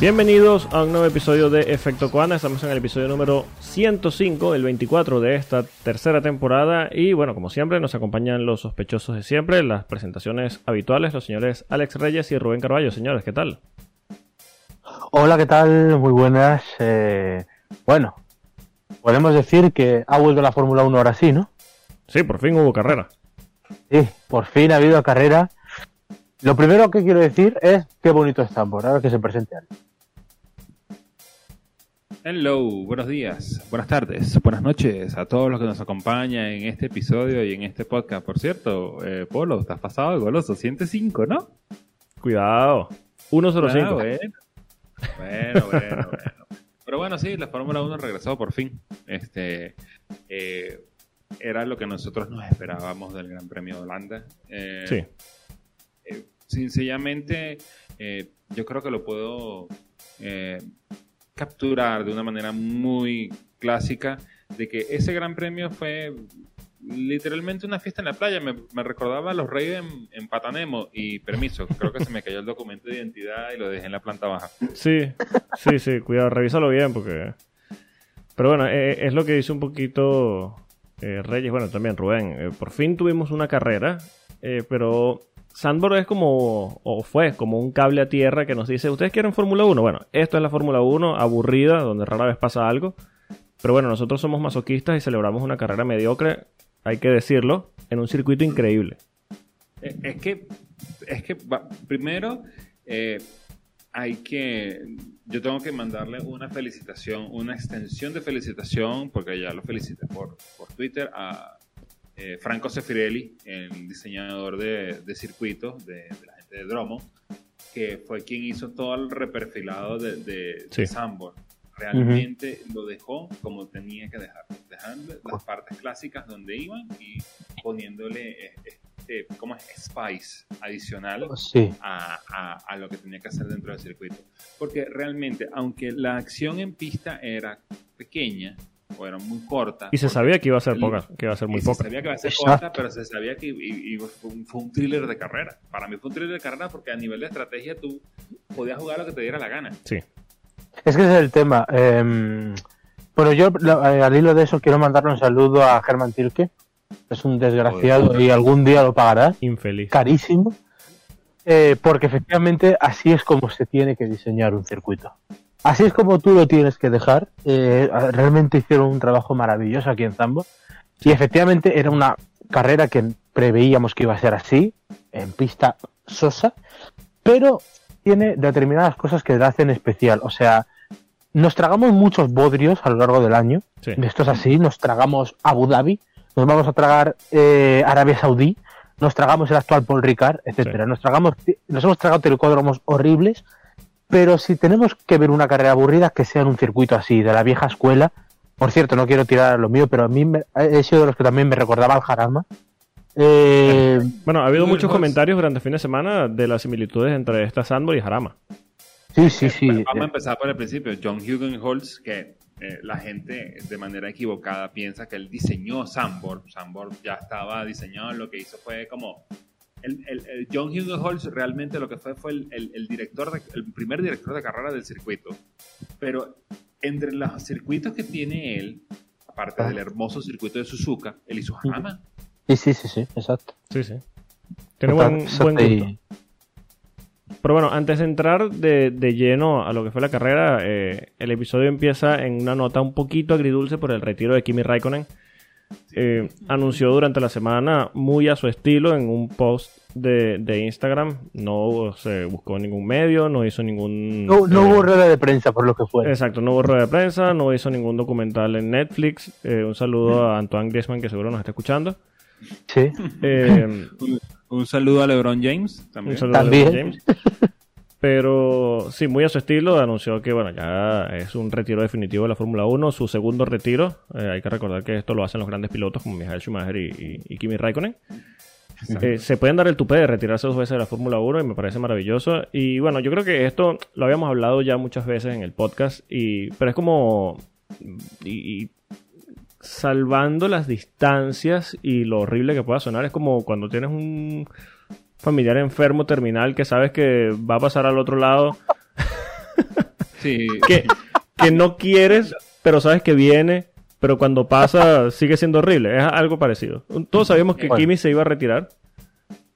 Bienvenidos a un nuevo episodio de Efecto Coanda. Estamos en el episodio número 105, el 24 de esta tercera temporada. Y bueno, como siempre, nos acompañan los sospechosos de siempre, las presentaciones habituales, los señores Alex Reyes y Rubén Carballo. Señores, ¿qué tal? Hola, ¿qué tal? Muy buenas. Eh, bueno, podemos decir que ha vuelto la Fórmula 1 ahora sí, ¿no? Sí, por fin hubo carrera. Sí, por fin ha habido carrera. Lo primero que quiero decir es qué bonito está por ahora que se presente. Hello, buenos días, buenas tardes, buenas noches a todos los que nos acompañan en este episodio y en este podcast. Por cierto, eh, Polo, estás pasado de goloso, 105, ¿no? Cuidado, 105. Ah, bueno. bueno, bueno, bueno. Pero bueno, sí, la Fórmula 1 regresó por fin. Este eh, era lo que nosotros nos esperábamos del Gran Premio de Holanda. Eh, Sí. eh, sencillamente, eh, yo creo que lo puedo capturar de una manera muy clásica de que ese Gran Premio fue literalmente una fiesta en la playa. Me, recordaba a los Reyes en, Patanemo y permiso, creo que se me cayó el documento de identidad y lo dejé en la planta baja. Sí, sí, sí, cuidado, revísalo bien porque... Pero bueno, eh, es lo que dice un poquito eh, Reyes, bueno, también Rubén. Eh, por fin tuvimos una carrera, eh, pero Sandborg es como, o fue como un cable a tierra que nos dice, ¿ustedes quieren Fórmula 1? Bueno, esto es la Fórmula 1, aburrida, donde rara vez pasa algo. Pero bueno, nosotros somos masoquistas y celebramos una carrera mediocre, hay que decirlo, en un circuito increíble. Eh, Es que, es que primero eh, hay que, yo tengo que mandarle una felicitación, una extensión de felicitación, porque ya lo felicité por, por Twitter, a eh, Franco Sefirelli, el diseñador de, de circuitos de, de la gente de Dromo, que fue quien hizo todo el reperfilado de, de, Sí. de Sambor. Realmente lo dejó como tenía que dejar, dejando las partes clásicas donde iban y poniéndole eh, este, ¿cómo es? Spice adicional Sí. a, a- a lo que tenía que hacer dentro del circuito. Porque realmente, aunque la acción en pista era pequeña o era muy corta, Y se porque- sabía que iba a ser el- poca, que iba a ser muy y se poca. sabía que iba a ser Exacto. corta, pero se sabía que i- fue, un, fue un thriller de carrera. Para mí fue un thriller de carrera porque a nivel de estrategia tú podías jugar lo que te diera la gana. Sí. Es que ese es el tema. Eh, bueno, yo al hilo de eso quiero mandarle un saludo a Germán Tilke. Es un desgraciado Joder. y algún día lo pagará. Infeliz. Carísimo. Eh, porque efectivamente así es como se tiene que diseñar un circuito. Así es como tú lo tienes que dejar. Eh, realmente hicieron un trabajo maravilloso aquí en Zambo. Y efectivamente era una carrera que preveíamos que iba a ser así, en pista sosa, pero tiene determinadas cosas que la hacen especial. O sea, nos tragamos muchos bodrios a lo largo del año. Sí. Esto es así, nos tragamos Abu Dhabi, nos vamos a tragar eh, Arabia Saudí, nos tragamos el actual Paul Ricard, etcétera. Sí. Nos tragamos, nos hemos tragado telecódromos horribles, pero si tenemos que ver una carrera aburrida, que sea en un circuito así, de la vieja escuela. Por cierto, no quiero tirar lo mío, pero a mí me- he sido de los que también me recordaba al Jarama. Eh, Bueno, ha habido muchos comentarios durante el fin de semana de las similitudes entre esta Sandborg y Jarama. sí, sí, sí. Vamos a empezar por el principio. John Hugenholz, que eh, la gente de manera equivocada piensa que él diseñó Sambor. Sambor ya estaba diseñado, lo que hizo fue como... El, el- el John Hugenholz realmente lo que fue fue el, el- el director, de- el primer director de carrera del circuito. Pero entre los circuitos que tiene él, aparte Ah. del hermoso circuito de Suzuka, él hizo Jarama. Sí, sí, sí, sí, exacto. Sí, sí. Tiene buen, buen gusto. Pero bueno, antes de entrar de, de lleno a lo que fue la carrera, eh, el episodio empieza en una nota un poquito agridulce por el retiro de Kimi Raikkonen. Eh, anunció durante la semana, muy a su estilo, en un post de, de Instagram. No se buscó ningún medio, no hizo ningún. No, no eh, hubo rueda de prensa por lo que fue. Exacto, no hubo rueda de prensa, no hizo ningún documental en Netflix. Eh, un saludo a Antoine Griezmann, que seguro nos está escuchando. Sí. Eh, Un, un saludo a LeBron James también. Un saludo a. LeBron James. Pero sí, muy a su estilo, anunció que bueno, ya es un retiro definitivo de la Fórmula 1, su segundo retiro. Eh, hay que recordar que esto lo hacen los grandes pilotos como Michael Schumacher y, y- y Kimi Raikkonen. Eh, se pueden dar el tupé de retirarse dos veces de la Fórmula 1 y me parece maravilloso. Y bueno, yo creo que esto lo habíamos hablado ya muchas veces en el podcast, y, pero es como... Y, y salvando las distancias y lo horrible que pueda sonar, es como cuando tienes un familiar enfermo terminal que sabes que va a pasar al otro lado Sí. que, que no quieres, pero sabes que viene, pero cuando pasa sigue siendo horrible. Es algo parecido. Todos sabíamos que Bueno. Kimi se iba a retirar.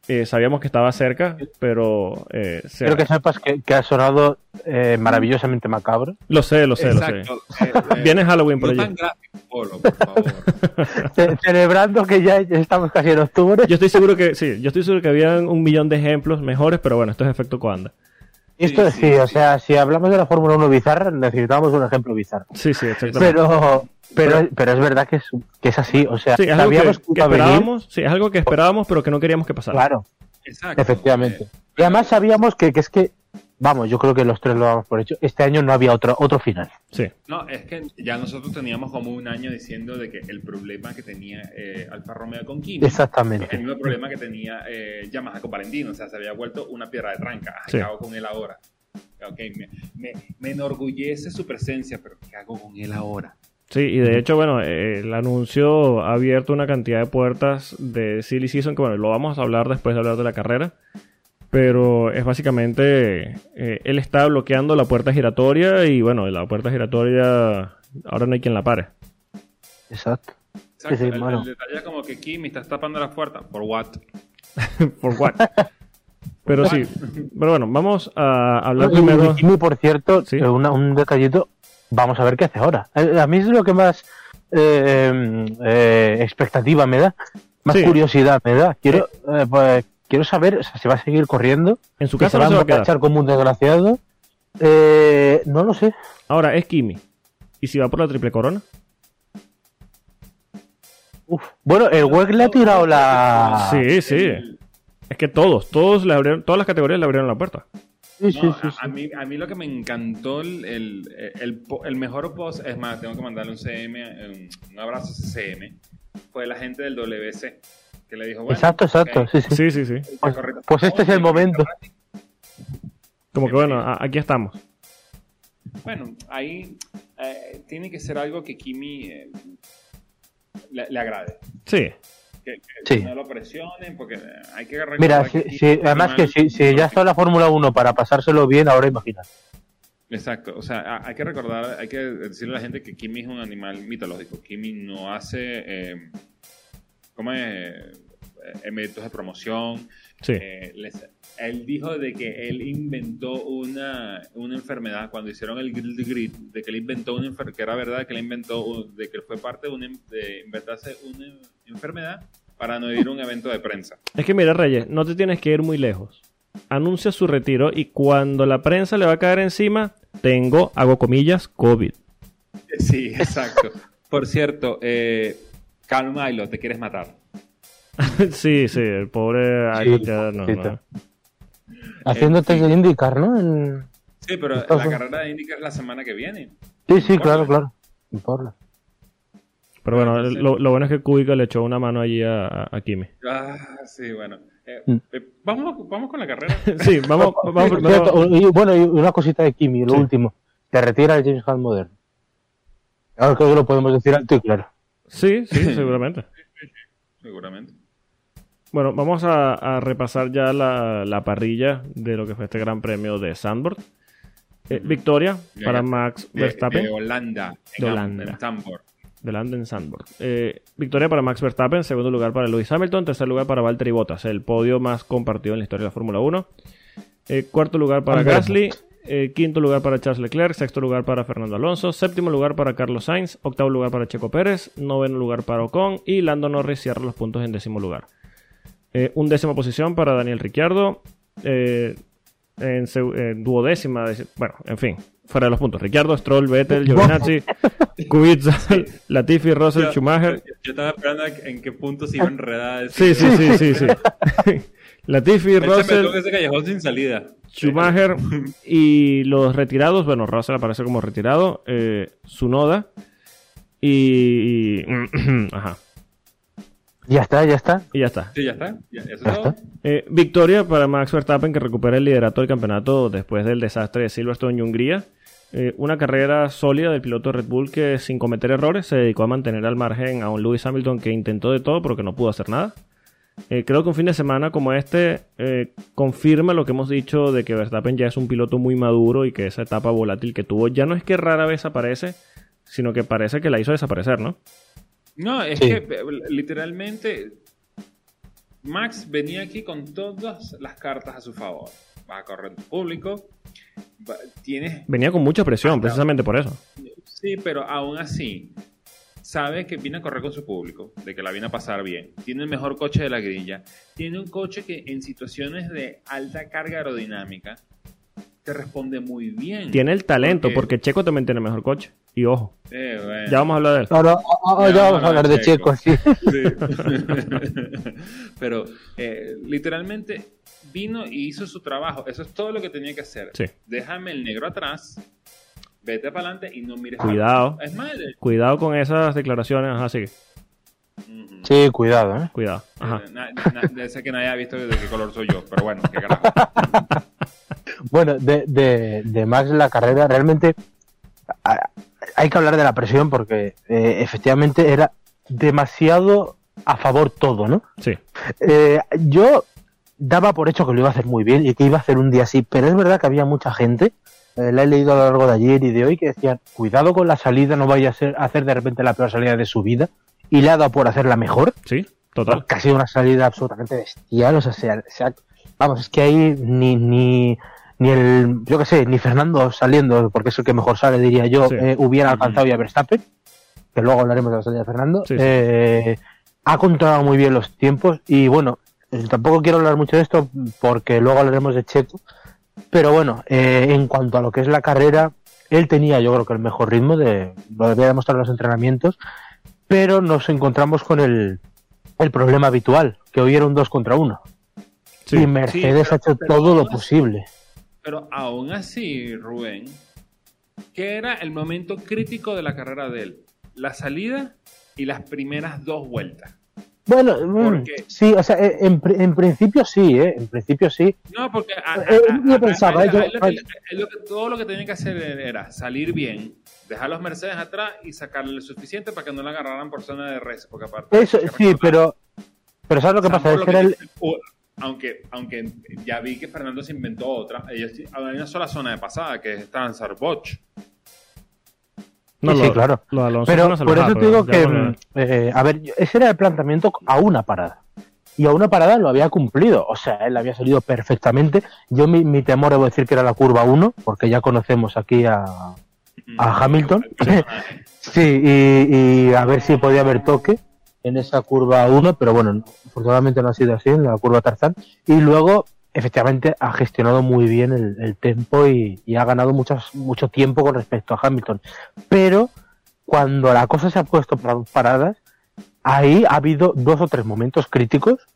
Eh, sabíamos que estaba cerca, pero eh, se- Quiero que sepas que, que ha sonado eh, maravillosamente macabro. lo sé, lo sé, lo sé. Exacto. Eh, eh, Viene Halloween por no allí. tan gráfico, Polo, por favor. Ce- Celebrando que ya ya estamos casi en octubre. Yo estoy seguro que sí, yo estoy seguro que habían un millón de ejemplos mejores, pero bueno, esto es efecto Coanda. Esto Sí, sí, sí, o sí. sea, si hablamos de la Fórmula 1 bizarra, necesitamos un ejemplo bizarro. Sí, sí, exactamente. Pero, pero, pero es verdad que es, que es así, o sea, sí, es algo que, sabíamos que venir. esperábamos, sí, es algo que esperábamos, pero que no queríamos que pasara. Claro, Exacto. efectivamente. Eh, Y además sabíamos que, que es que, vamos, yo creo que los tres lo damos por hecho, este año no había otro, otro final. Sí, No, es que ya nosotros teníamos como un año diciendo de que el problema que tenía eh, Alfa Romeo con Kimi Exactamente. el mismo problema que tenía eh, Yamaha con Valentino, o sea, se había vuelto una piedra de tranca. Sí. ¿Qué hago con él ahora? Ok, me, me, me enorgullece su presencia, pero ¿qué hago con él ahora? Sí, y de hecho, bueno, eh, el anuncio ha abierto una cantidad de puertas de Silly Season, que bueno, lo vamos a hablar después de hablar de la carrera, pero es básicamente, eh, él está bloqueando la puerta giratoria y bueno, la puerta giratoria, ahora no hay quien la pare. Exacto. Exacto, Sí, sí, el, bueno. el detalle es como que Kimi estás tapando las puertas. ¿Por what? ¿Por what? Pero sí, pero bueno, vamos a hablar primero. y Kimi, por cierto, Sí. eh, una- un detallito, vamos a ver qué hace ahora. Eh, A mí es lo que más eh, eh, expectativa me da, más Sí. curiosidad me da. Quiero, eh, pues, quiero saber o sea, si va a seguir corriendo, En su se casa va no a se va a emborrachar como un desgraciado. Eh, no lo sé. Ahora es Kimi. ¿Y si va por la triple corona? Uf. Bueno, el WEG le ha tirado la. Sí, sí. Es que todos, todos le abrieron, todas las categorías le abrieron la puerta. Sí, sí, No, sí, a, sí. a mí, a mí lo que me encantó, el, el, el, po- el mejor post, es más, tengo que mandarle un CM, un, un abrazo a ese CM, fue la gente del WC, que le dijo, bueno, Exacto, exacto. Sí, sí. Sí, sí, sí. está Pues- pues este es el momento. Como que bueno, aquí estamos. Bueno, ahí eh, tiene que ser algo que Kimi eh, le, le agrade. Sí. Que, que Sí. no lo presionen, porque hay que Mira, si, además que si, si ya está la Fórmula 1 para pasárselo bien, ahora imagina. Exacto, o sea, hay que recordar, hay que decirle a la gente que Kimi es un animal mitológico. Kimi no hace, eh, ¿cómo es? Eh, eventos de promoción. Sí. Eh, les- él dijo de que él inventó una, una enfermedad cuando hicieron el the Grid, de que él inventó una enfermedad, que era verdad que él inventó, un- de que fue parte de, una, en- de inventarse una enfermedad para no ir a un evento de prensa. Es que mira, Reyes, no te tienes que ir muy lejos. Anuncia su retiro y cuando la prensa le va a caer encima, tengo, hago comillas, COVID. Sí, exacto. Por cierto, eh, Calm Milo, te quieres matar. sí, sí, el pobre Sí, Aykut ya no, Sí, pero la carrera de IndyCar es la semana que viene. Sí, sí, claro, claro. En Portland. Pero bueno, lo, lo bueno es que Kubica le echó una mano allí a, Kimi. Ah, sí, bueno. Eh, Mm. eh, vamos, vamos con la carrera. Sí, vamos, vamos Por primero. cierto, y, bueno, y una cosita de Kimi, lo Sí. último. Te retira el James Hunt moderno. Ahora creo que lo podemos decir alto y claro. Sí, sí, seguramente. Seguramente. Bueno, vamos a, a repasar ya la, la parrilla de lo que fue este gran premio de Sandburg. Eh, victoria para. Max Verstappen de Holanda. En De Holanda. en de Landen Sandburg. Eh, victoria para Max Verstappen, segundo lugar para Lewis Hamilton, tercer lugar para Valtteri Bottas, el podio más compartido en la historia de la Fórmula 1. Eh, cuarto lugar para. Gasly, eh, quinto lugar para Charles Leclerc, sexto lugar para Fernando Alonso, séptimo lugar para Carlos Sainz, octavo lugar para Checo Pérez, noveno lugar para Ocon y Lando Norris cierra los puntos en décimo lugar. Eh, un décima posición para Daniel Ricciardo, eh, en eh, duodécima, bueno, en fin, fuera de los puntos. Ricciardo, Stroll, Vettel, Giovinazzi, Kubica, Latifi, Russell, Yo- Schumacher. Yo, yo estaba esperando en qué punto se iba a enredar. Sí, sí, sí, sí, sí. Latifi, Russell, ese callejón sin salida. Schumacher y los retirados, bueno, Russell aparece como retirado, eh, Sunoda y, y- ajá, Ya está, ya está. y ya está. Sí, ya está. Ya, Ya. Eh, victoria para Max Verstappen que recupera el liderato del campeonato después del desastre de Silverstone y Hungría. Eh, una carrera sólida del piloto de Red Bull que sin cometer errores se dedicó a mantener al margen a un Lewis Hamilton que intentó de todo pero que no pudo hacer nada. eh, creo que un fin de semana como este eh, confirma lo que hemos dicho de que Verstappen ya es un piloto muy maduro y que esa etapa volátil que tuvo ya no es que rara vez aparece, sino que parece que la hizo desaparecer, ¿no? No, es Sí. que eh, literalmente Max venía aquí con todas las cartas a su favor. Va a correr público, va- tienes Venía con mucha presión, Ah, precisamente por eso. Sí, pero aún así, sabe que viene a correr con su público, de que la viene a pasar bien. Tiene el mejor coche de la grilla. Tiene un coche que en situaciones de alta carga aerodinámica te responde muy bien. Tiene el talento, Porque- porque Checo también tiene mejor coche. Y ojo, bueno. ya vamos a hablar de él. No, ah, ah, Ya, vamos a hablar de Checo. Checo, sí. Sí. Pero eh, literalmente vino y hizo su trabajo. Eso es todo lo que tenía que hacer. Sí. Déjame el negro atrás, vete para adelante y no mires Cuidado. Es más, eh, Cuidado con esas declaraciones. Ajá, sigue. Sí, cuidado, ¿eh? Cuidado. Ajá. Eh, na- na- de ese que nadie ha visto de qué color soy yo, pero bueno, qué carajo. Bueno, de, de, de Max la carrera, realmente hay que hablar de la presión porque eh, efectivamente era demasiado a favor todo, ¿no? Sí. Eh, yo daba por hecho que lo iba a hacer muy bien y que iba a hacer un día así, pero es verdad que había mucha gente, eh, la he leído a lo largo de ayer y de hoy, que decían, cuidado con la salida, no vaya a, ser, a hacer de repente la peor salida de su vida, y le ha dado por hacerla mejor, Sí, total. porque ha sido una salida absolutamente bestial, o sea, se ha- se ha- vamos, es que ahí ni, ni, ni el, yo qué sé, ni Fernando saliendo, porque es el que mejor sale, diría yo, Sí. eh, hubiera alcanzado ya Verstappen, que luego hablaremos de la salida de Fernando, Sí, sí. eh, ha controlado muy bien los tiempos y bueno, eh, tampoco quiero hablar mucho de esto porque luego hablaremos de Checo, pero bueno, eh, en cuanto a lo que es la carrera, él tenía yo creo que el mejor ritmo, de, lo debía demostrar en los entrenamientos, pero nos encontramos con el, el problema habitual, que hoy era un 2 contra 1. Sí. y Mercedes pero- ha hecho pero todo lo posible. Pero aún así, Rubén, ¿qué era el momento crítico de la carrera de él? La salida y las primeras dos vueltas. Bueno, ¿Por mm, qué? sí, o sea, eh, en, en principio sí, ¿eh? En principio sí. No, porque a- a- a- yo a- pensaba, yo- lo que- todo lo que tenía que hacer era salir bien, dejar los Mercedes atrás y sacarle lo suficiente para que no la agarraran por zona de res. Porque aparte, Eso, sí, pero, pero ¿sabes lo que Sambo pasa? Es lo que era el, aunque, aunque ya vi que Fernando se inventó otra, ellos, hay una sola zona de pasada que es Transar Botch. No, Sí, lo- sí, claro. lo de Alonso Pero por eso te digo que, vamos a ver. mm, eh, a ver, yo- ese era el planteamiento a una parada. Y a una parada lo había cumplido. O sea, él había salido perfectamente. Yo mi, mi temor, debo decir que era la curva 1, porque ya conocemos aquí a, a Hamilton. sí, y, y a ver si podía haber toque en esa curva 1, pero bueno, no, afortunadamente no ha sido así en la curva Tarzán. Y luego, efectivamente, ha gestionado muy bien el, el tempo y, ha ganado muchas, mucho tiempo con respecto a Hamilton. Pero cuando la cosa se ha puesto para dos paradas, ahí ha habido dos o tres momentos críticos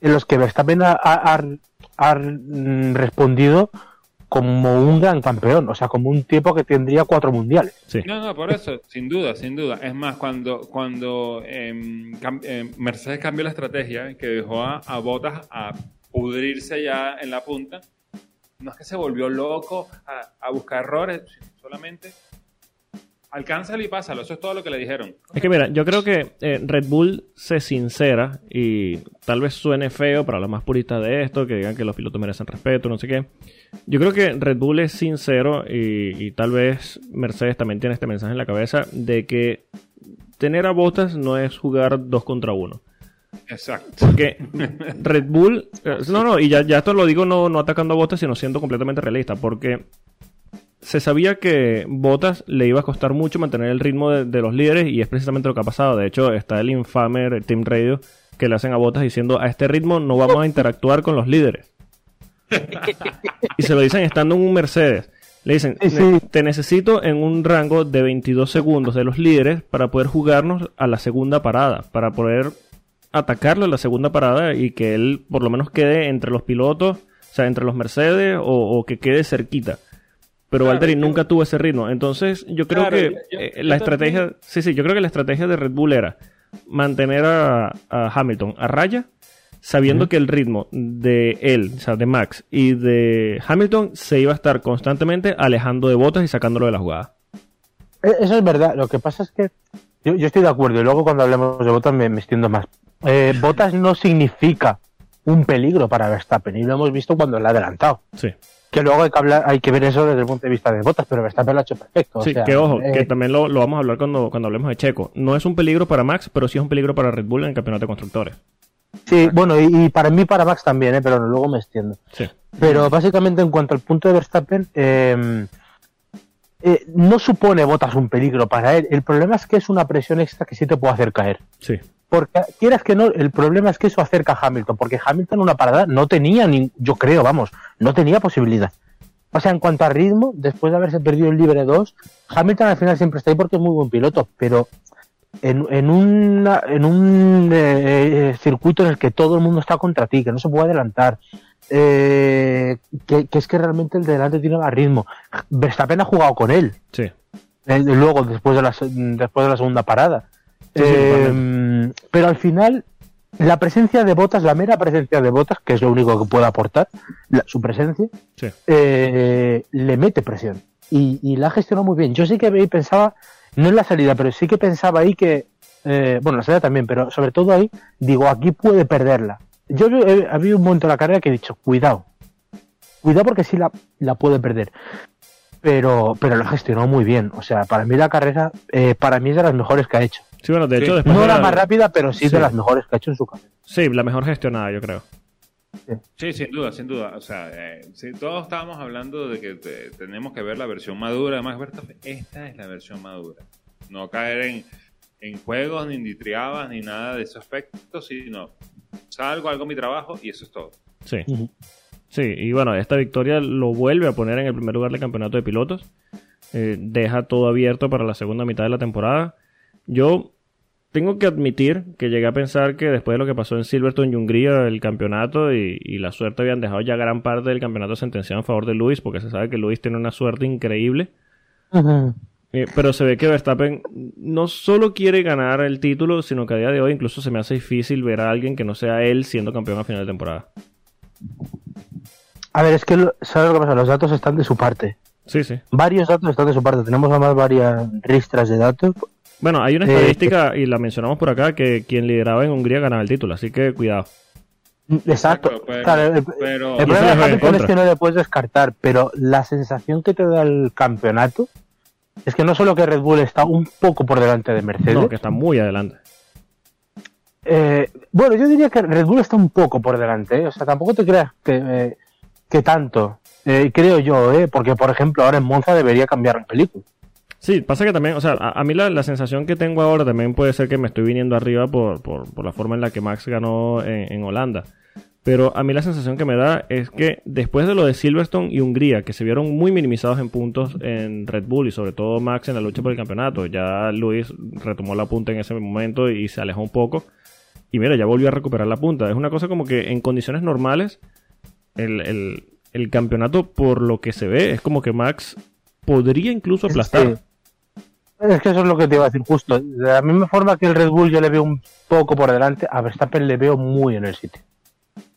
en los que Verstappen ha- ha, mm, respondido como un gran campeón, o sea, como un tipo que tendría cuatro mundiales. Sí. No, no, por eso, sin duda, sin duda. Es más, cuando, cuando em, cam- em, Mercedes cambió la estrategia, que dejó a, a Bottas a pudrirse ya en la punta, no es que se volvió loco a, a buscar errores, solamente alcánzalo y pásalo. Eso es todo lo que le dijeron. Es que mira, yo creo que eh, Red Bull se sincera y tal vez suene feo para los más puristas de esto, que digan que los pilotos merecen respeto, no sé qué. Yo creo que Red Bull es sincero y, y tal vez Mercedes también tiene este mensaje en la cabeza de que tener a botas no es jugar dos contra uno. Exacto. Porque Red Bull, eh, no, no, y ya, ya esto lo digo no, no atacando a Bottas, sino siendo completamente realista, porque se sabía que Bottas le iba a costar mucho mantener el ritmo de, de los líderes y es precisamente lo que ha pasado. De hecho, está el infame Team Radio que le hacen a Bottas diciendo a este ritmo no vamos a interactuar con los líderes. y se lo dicen estando en un Mercedes. Le dicen, Sí, sí. "Ne- te necesito en un rango de 22 segundos de los líderes para poder jugarnos a la segunda parada, para poder atacarlo en la segunda parada y que él por lo menos quede entre los pilotos, o sea, entre los Mercedes o, o que quede cerquita. Pero Claro, Valtteri nunca tuvo ese ritmo. Entonces, yo creo Claro, que yo- eh, yo la estrategia, sí, sí, yo creo que la estrategia de Red Bull era mantener a, a Hamilton a raya, sabiendo que el ritmo de él, o sea, de Max y de Hamilton se iba a estar constantemente alejando de botas y sacándolo de la jugada. E- Eso es verdad. Lo que pasa es que yo, yo estoy de acuerdo y luego cuando hablemos de Bottas me, me extiendo más. eh, Botas no significa un peligro para Verstappen y lo hemos visto cuando le ha adelantado. Sí. Que luego hay que, hablar, hay que ver eso desde el punto de vista de Botas, pero Verstappen lo ha hecho perfecto. o Sí, sea, que ojo, eh, que también lo, lo vamos a hablar cuando, cuando hablemos de Checo. No es un peligro para Max, pero sí es un peligro para Red Bull en el campeonato de constructores. Sí, bueno, y, y para mí, para Max también, ¿eh? pero luego me extiendo. Sí. Pero básicamente en cuanto al punto de Verstappen, eh, eh, no supone Botas un peligro para él. El problema es que es una presión extra que sí te puede hacer caer. Sí. Porque quieras que no, el problema es que eso acerca a Hamilton, porque Hamilton en una parada no tenía, ni, yo creo, vamos, no tenía posibilidad. O sea, en cuanto a ritmo, después de haberse perdido el libre 2, Hamilton al final siempre está ahí porque es muy buen piloto, pero en, en, una- en un eh, eh, circuito en el que todo el mundo está contra ti, que no se puede adelantar, eh, que, que es que realmente el de delante tiene más ritmo. Verstappen ha jugado con él, Sí. eh, luego después de la, después de la segunda parada. Sí, sí, Eh, pero al final, la presencia de botas, la mera presencia de botas, que es lo único que puede aportar, la- su presencia, Sí. eh, le mete presión. Y, y la ha gestionado muy bien. Yo sí que ahí pensaba, no en la salida, pero sí que pensaba ahí que, eh, bueno, la salida también, pero sobre todo ahí, digo, aquí puede perderla. Yo había un momento en la carrera que he dicho, cuidado, cuidado porque sí la, la puede perder. Pero, pero la gestionó muy bien. O sea, para mí la carrera, eh, para mí es de las mejores que ha hecho. Sí, bueno, de Sí. hecho, después No de la la- más rápida, pero sí, Sí. de las mejores que ha hecho en su carrera. Sí, la mejor gestionada, yo creo. Sí, sin duda, sin duda. O sea, eh, si todos estábamos hablando de que te- tenemos que ver la versión madura de Max Verstappen, esta es la versión madura. No caer en, en juegos, ni en triabas, ni nada de ese aspecto, sino salgo, hago mi trabajo y eso es todo. Sí. Sí, y bueno, esta victoria lo vuelve a poner en el primer lugar del campeonato de pilotos. Eh, deja todo abierto para la segunda mitad de la temporada. Yo tengo que admitir que llegué a pensar que después de lo que pasó en Silverstone y Hungría, el campeonato y, y la suerte habían dejado ya gran parte del campeonato sentenciado en favor de Luis, porque se sabe que Luis tiene una suerte increíble. Eh, pero se ve que Verstappen no solo quiere ganar el título, sino que a día de hoy incluso se me hace difícil ver a alguien que no sea él siendo campeón a final de temporada. A ver, es que, lo- ¿sabes lo que pasa? Los datos están de su parte. Sí, sí. Varios datos están de su parte. Tenemos además varias ristras de datos. Bueno, hay una Eh, estadística, y la mencionamos por acá, que quien lideraba en Hungría ganaba el título, así que cuidado. Exacto. Exacto, pero- Claro, el, pero- el problema de es que no le puedes descartar, pero la sensación que te da el campeonato es que no solo que Red Bull está un poco por delante de Mercedes, No, que está muy adelante. eh, bueno, yo diría que Red Bull está un poco por delante, ¿eh? o sea, tampoco te creas que, eh, que tanto, Eh, creo yo, ¿eh? porque por ejemplo ahora en Monza debería cambiar la película. Sí, pasa que también, o sea, a, a mí la, la sensación que tengo ahora también puede ser que me estoy viniendo arriba por, por, por la forma en la que Max ganó en, en Holanda. Pero a mí la sensación que me da es que después de lo de Silverstone y Hungría, que se vieron muy minimizados en puntos en Red Bull y sobre todo Max en la lucha por el campeonato, ya Luis retomó la punta en ese momento y se alejó un poco. Y mira, ya volvió a recuperar la punta. Es una cosa como que en condiciones normales, el, el- el campeonato, por lo que se ve, es como que Max podría incluso aplastar. Es que eso es lo que te iba a decir justo. De la misma forma que el Red Bull yo le veo un poco por delante, a Verstappen le veo muy en el sitio.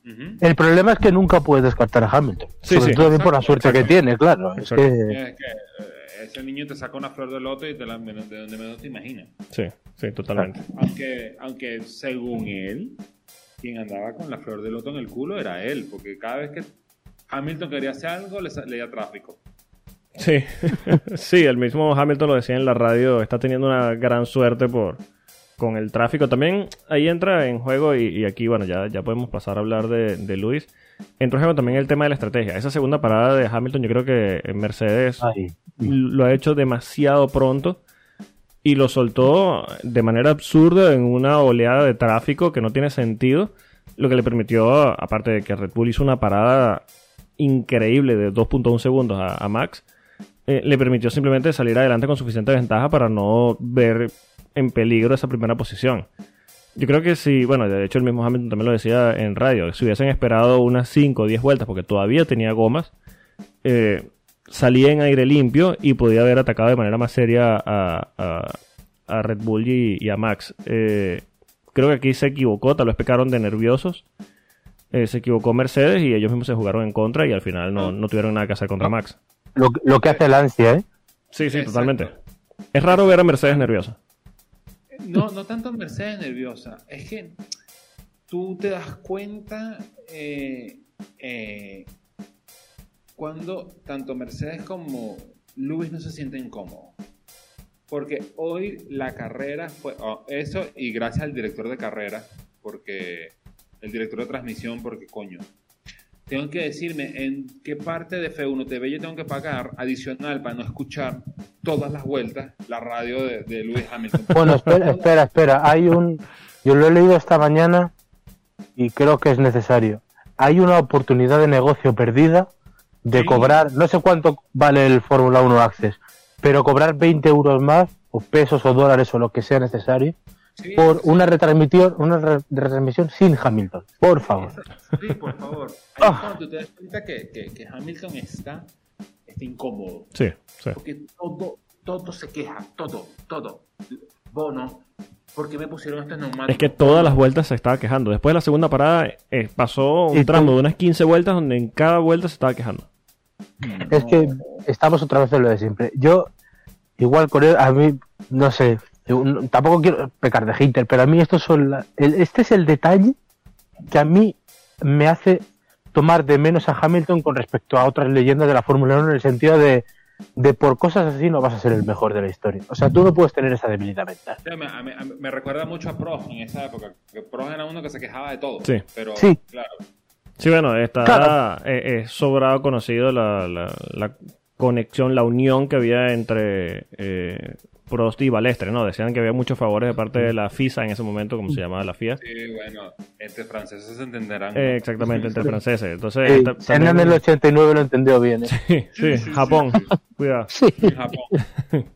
El problema es que nunca puedes descartar a Hamilton. Sí, Sobre sí. todo por la Exacto, suerte que tiene, claro. Es que, Es que eh, ese niño te saca una flor de loto y te la, de donde menos te imaginas. Sí, sí, totalmente. Aunque, aunque según él, quien andaba con la flor de loto en el culo era él, porque cada vez que Hamilton quería hacer algo, le tráfico. Sí, sí, el mismo Hamilton lo decía en la radio, está teniendo una gran suerte por con el tráfico. También ahí entra en juego, y, y aquí, bueno, ya, ya podemos pasar a hablar de, de Luis. Entra en juego también el tema de la estrategia. Esa segunda parada de Hamilton, yo creo que en Mercedes ay, lo ha hecho demasiado pronto y lo soltó de manera absurda en una oleada de tráfico que no tiene sentido, lo que le permitió, aparte de que Red Bull hizo una parada increíble de 2.1 segundos a, a Max, eh, le permitió simplemente salir adelante con suficiente ventaja para no ver en peligro esa primera posición. Yo creo que si, bueno, de hecho el mismo Hamilton también lo decía en radio, si hubiesen esperado unas 5 o 10 vueltas, porque todavía tenía gomas, eh, salía en aire limpio y podía haber atacado de manera más seria a, a- a Red Bull y, y a Max. Eh, creo que aquí se equivocó, tal vez pecaron de nerviosos. Eh, se equivocó Mercedes y ellos mismos se jugaron en contra y al final no, no tuvieron nada que hacer contra Max. Lo, lo que hace el ansia, ¿eh? Sí, sí, Exacto. totalmente. Es raro ver a Mercedes nerviosa. No, no tanto Mercedes nerviosa. Es que tú te das cuenta eh, eh, cuando tanto Mercedes como Luis no se sienten cómodos. Porque hoy la carrera fue oh, eso y gracias al director de carrera, porque el director de transmisión, porque coño, tengo que decirme en qué parte de F1 TV yo tengo que pagar adicional para no escuchar todas las vueltas la radio de, de Lewis Hamilton. Bueno, espera, espera, espera. Hay un. Yo lo he leído esta mañana y creo que es necesario. Hay una oportunidad de negocio perdida de Sí. cobrar, no sé cuánto vale el Fórmula 1 Access, pero cobrar 20 euros más, o pesos o dólares o lo que sea necesario, Sí, por una retransmisión, una re- retransmisión sin Hamilton. Por favor. Sí, por favor. Ahí Ah. es cuando tú te das cuenta que, que- que Hamilton está, está incómodo. Sí, sí. Porque todo, todo se queja, todo, todo. Bono, ¿por qué me pusieron estos neumáticos? Es que todas las vueltas se estaba quejando. Después de la segunda parada eh, pasó un tramo de unas 15 vueltas donde en cada vuelta se estaba quejando. Es que estamos otra vez en lo de siempre. Yo, igual con él, a mí, no sé, tampoco quiero pecar de hater, pero a mí estos son la- el- este es el detalle que a mí me hace tomar de menos a Hamilton con respecto a otras leyendas de la Fórmula 1 en el sentido de, de por cosas así no vas a ser el mejor de la historia. O sea, tú no puedes tener esa debilidad mental. Sea, me, a mí- a mí- me recuerda mucho a Prost en esa época. Que Prost era uno que se quejaba de todo. Sí. Pero, Sí. claro. Sí, bueno, está Claro. eh, es sobrado conocido la, la- la conexión, la unión que había entre eh, Prost y Balestre, ¿no? Decían que había muchos favores de parte de la FISA en ese momento, como se llamaba la FIA. Sí, bueno, entre franceses se entenderán. Eh, exactamente, entre franceses. Entonces, Sí, ta- Senna en el 89 lo entendió bien. ¿eh? Sí, sí, Sí, sí, Japón, sí, cuidado. Japón.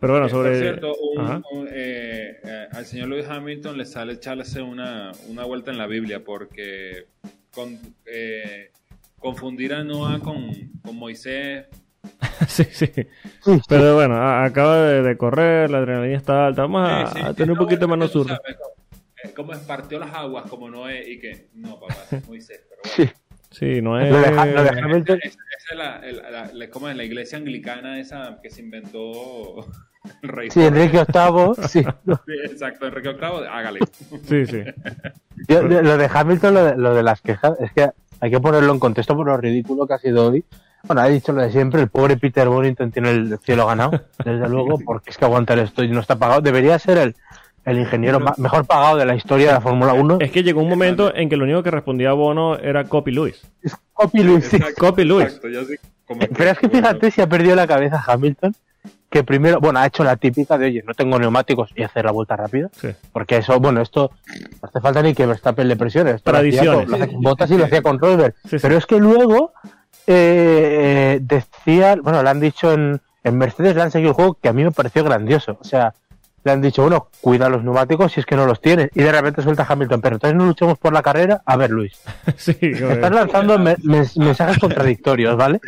Pero bueno, Eh, sobre... Por cierto, un- un, eh, eh, al señor Lewis Hamilton le sale echarse una, una vuelta en la Biblia porque con, eh, confundir a Noah con, con Moisés. Sí, sí. Sí, sí. Pero bueno, acaba de, de correr, la adrenalina está alta. Vamos a, Sí, sí, a sí, tener un poquito sabes, eh, Como espartió las aguas como Noé y que no, papá, es Moisés. Pero Sí. bueno. Sí, no es... Lo de, Ha- lo de Esa- Hamilton, esa- esa es la, el- la- la- ¿cómo es? la iglesia anglicana esa que se inventó el rey. sí, Enrique VIII, sí. Sí, exacto, Enrique VIII, hágale. Sí, sí. Yo- lo de Hamilton, lo de, lo de las quejas, es que hay que ponerlo en contexto por lo ridículo que ha sido hoy. Bueno, ha dicho lo de siempre, el pobre Peter Bonington tiene el cielo ganado, desde luego, porque es que aguantar esto y no está pagado. Debería ser el, el ingeniero mejor pagado de la historia de la Fórmula 1. Es que llegó un momento en que lo único que respondía a Bono era Copy Luis. Es Copy Luis, sí. Exacto, Copy cómo- Eh, Pero es que fíjate si ha perdido la cabeza Hamilton, que primero, bueno, ha hecho la típica de, oye, no tengo neumáticos y hacer la vuelta rápida. Sí. Porque eso, bueno, esto no hace falta ni que Verstappen le presione. Esto lo hacía Tradiciones. con- Lo hacía con Bottas y lo hacía con Rosberg. Sí, sí. Pero es que luego eh, decía, bueno, le han dicho en, en Mercedes, le han seguido el juego que a mí me pareció grandioso. O sea, le han dicho, bueno, cuida los neumáticos si es que no los tienes. Y de repente suelta Hamilton, pero entonces no luchemos por la carrera. A ver, Luis, sí, estás lanzando me- mensajes contradictorios, ¿vale?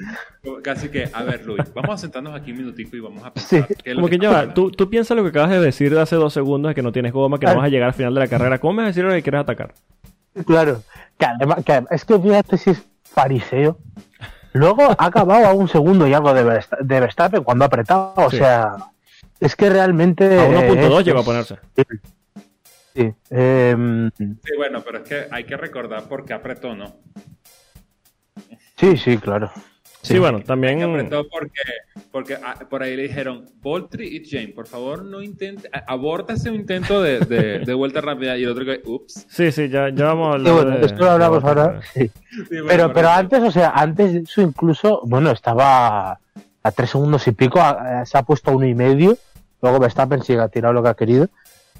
Casi que, a ver, Luis, vamos a sentarnos aquí un minutico y vamos a pensar. Sí, qué es lo Como que ya va, tú, tú piensas lo que acabas de decir de hace dos segundos, de que no tienes goma, que no Ah. vas a llegar al final de la carrera. ¿Cómo me vas a decir lo que quieres atacar? Claro, que además, que además- es que fíjate si es fariseo. Luego ha acabado a un segundo y algo de, Versta- de Verstappen cuando ha apretado. O Sí. sea, es que realmente. A 1.2 es- llegó a ponerse. Sí. em, Sí, bueno, pero es que hay que recordar por qué apretó, ¿no? sí, sí, claro. Sí, bueno, también... Apretó porque, porque ah, por ahí le dijeron, Voltri y Jane, por favor no intente, aborta ese intento de, de, de vuelta rápida. Y el otro que, ups. Sí, sí, ya, ya vamos a Sí, hablar bueno, de- esto lo hablamos ahora. sí. Sí, bueno, Pero, pero antes, o sea, antes de eso incluso, bueno, estaba a tres segundos y pico, a- a- se ha puesto a uno y medio. Luego Verstappen sigue ha tirado lo que ha querido.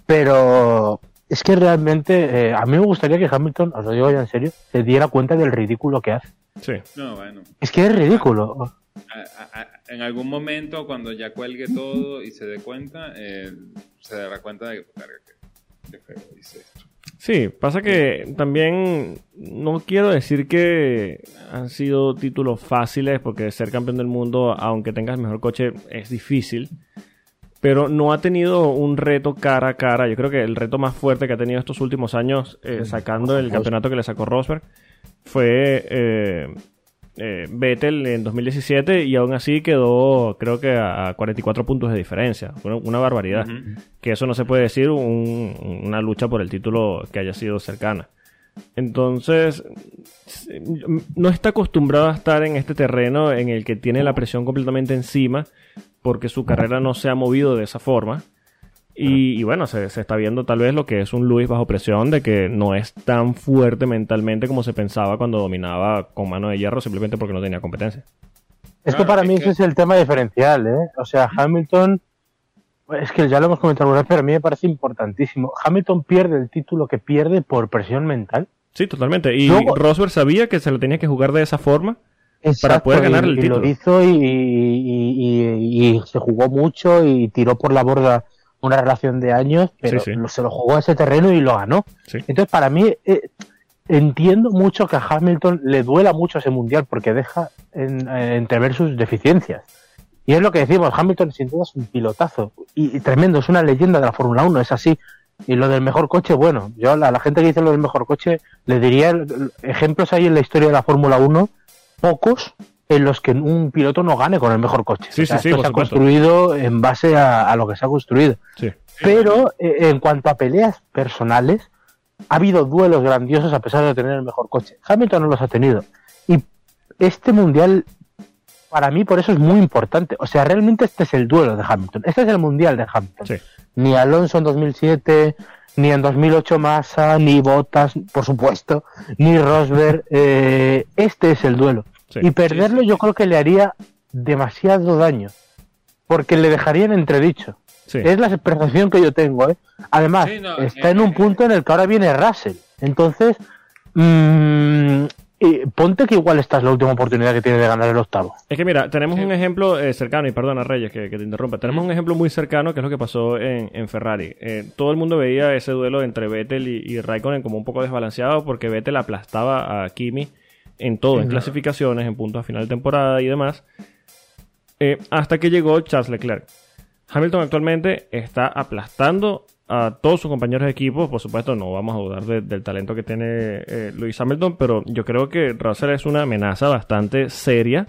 Pero es que realmente, eh, a mí me gustaría que Hamilton, os lo digo ya en serio, se diera cuenta del ridículo que hace. Sí. No, bueno. Es que es ridículo. A- a- a- en algún momento, cuando ya cuelgue todo y se dé cuenta, eh, se dará cuenta de que, feo hice esto. Sí, pasa que también no quiero decir que han sido títulos fáciles, porque ser campeón del mundo, aunque tengas el mejor coche, es difícil. Pero no ha tenido un reto cara a cara. Yo creo que el reto más fuerte que ha tenido estos últimos años, eh, sacando el campeonato que le sacó Rosberg, fue eh, eh, Vettel en 2017 y aún así quedó, creo que a 44 puntos de diferencia. Una, una barbaridad que eso no se puede decir un- una lucha por el título que haya sido cercana. Entonces, no está acostumbrado a estar en este terreno en el que tiene la presión completamente encima porque su carrera no se ha movido de esa forma. Y, bueno, se, está viendo tal vez lo que es un Luis bajo presión, de que no es tan fuerte mentalmente como se pensaba cuando dominaba con mano de hierro simplemente porque no tenía competencia. Es que para mí ese es el tema diferencial, ¿eh? O sea, Hamilton, es que ya lo hemos comentado alguna vez, pero a mí me parece importantísimo. Hamilton pierde el título que pierde por presión mental. Sí, totalmente. Y Rosberg sabía que se lo tenía que jugar de esa forma para poder ganar el título. Y lo hizo y, se jugó mucho y tiró por la borda una relación de años, pero se lo jugó a ese terreno y lo ganó. Entonces, para mí, eh, entiendo mucho que a Hamilton le duela mucho ese mundial porque deja en, entrever sus deficiencias. Y es lo que decimos, Hamilton sin duda es un pilotazo y, tremendo, es una leyenda de la Fórmula 1, es así. Y lo del mejor coche, bueno, yo a la, gente que dice lo del mejor coche le diría ejemplos ahí en la historia de la Fórmula 1, pocos en los que un piloto no gane con el mejor coche. Sí, sí, sí, se ha construido en base a, lo que se ha construido. Pero eh, en cuanto a peleas personales, ha habido duelos grandiosos a pesar de tener el mejor coche. Hamilton no los ha tenido. Y este mundial, para mí, por eso es muy importante. O sea, realmente este es el duelo de Hamilton. Este es el mundial de Hamilton. Ni Alonso en 2007, ni en 2008 Massa, ni Bottas, por supuesto, ni Rosberg. Eh, este es el duelo y perderlo yo creo que le haría demasiado daño, porque le dejaría en entredicho. Es la percepción que yo tengo. ¿eh? Además, está en un punto en el que ahora viene Russell. Entonces, mmm, ponte que igual esta es la última oportunidad que tiene de ganar el octavo. Es que mira, tenemos un ejemplo eh, cercano, y perdona Reyes que, te interrumpa, tenemos un ejemplo muy cercano que es lo que pasó en, Ferrari. Eh, todo el mundo veía ese duelo entre Vettel y, y Raikkonen como un poco desbalanceado porque Vettel aplastaba a Kimi en todo, en clasificaciones, en puntos a final de temporada y demás, eh, hasta que llegó Charles Leclerc. Hamilton actualmente está aplastando a todos sus compañeros de equipo. Por supuesto, no vamos a dudar del talento que tiene eh, Lewis Hamilton, pero yo creo que Russell es una amenaza bastante seria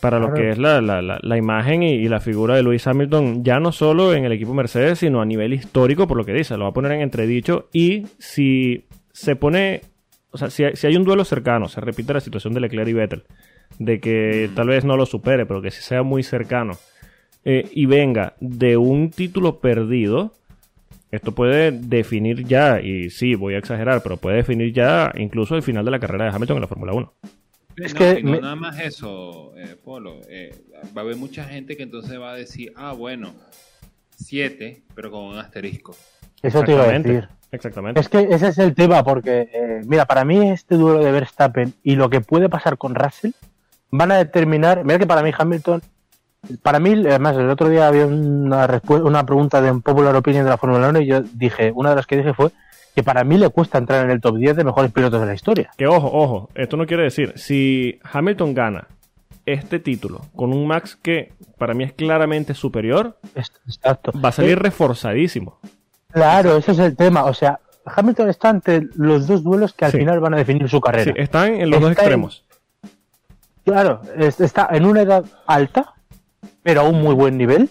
para lo que es la, la, imagen y, y, la figura de Lewis Hamilton, ya no solo en el equipo Mercedes, sino a nivel histórico, por lo que dice, lo va a poner en entredicho. Y si se pone o sea, si hay, un duelo cercano, se repite la situación de Leclerc y Vettel, de que tal vez no lo supere, pero que si sea muy cercano, eh, y venga de un título perdido, esto puede definir ya, y sí, voy a exagerar, pero puede definir ya incluso el final de la carrera de Hamilton en la Fórmula 1. Es que no, nada más eso, eh, Polo. Eh, va a haber mucha gente que entonces va a decir, ah, bueno, siete, pero con un asterisco. Eso te iba a decir. Exactamente. Es que ese es el tema, porque, eh, mira, para mí este duelo de Verstappen y lo que puede pasar con Russell van a determinar. Mira que para mí Hamilton, para mí, además, el otro día había una, una pregunta de un popular opinion de la Fórmula 1 y yo dije, una de las que dije fue que para mí le cuesta entrar en el top 10 de mejores pilotos de la historia. Que ojo, ojo, esto no quiere decir, si Hamilton gana este título con un Max que para mí es claramente superior, Exacto. va a salir reforzadísimo. Claro, ese es el tema. O sea, Hamilton está ante los dos duelos que al final van a definir su carrera. Sí, están en los dos extremos. claro, está en una edad alta, pero a un muy buen nivel.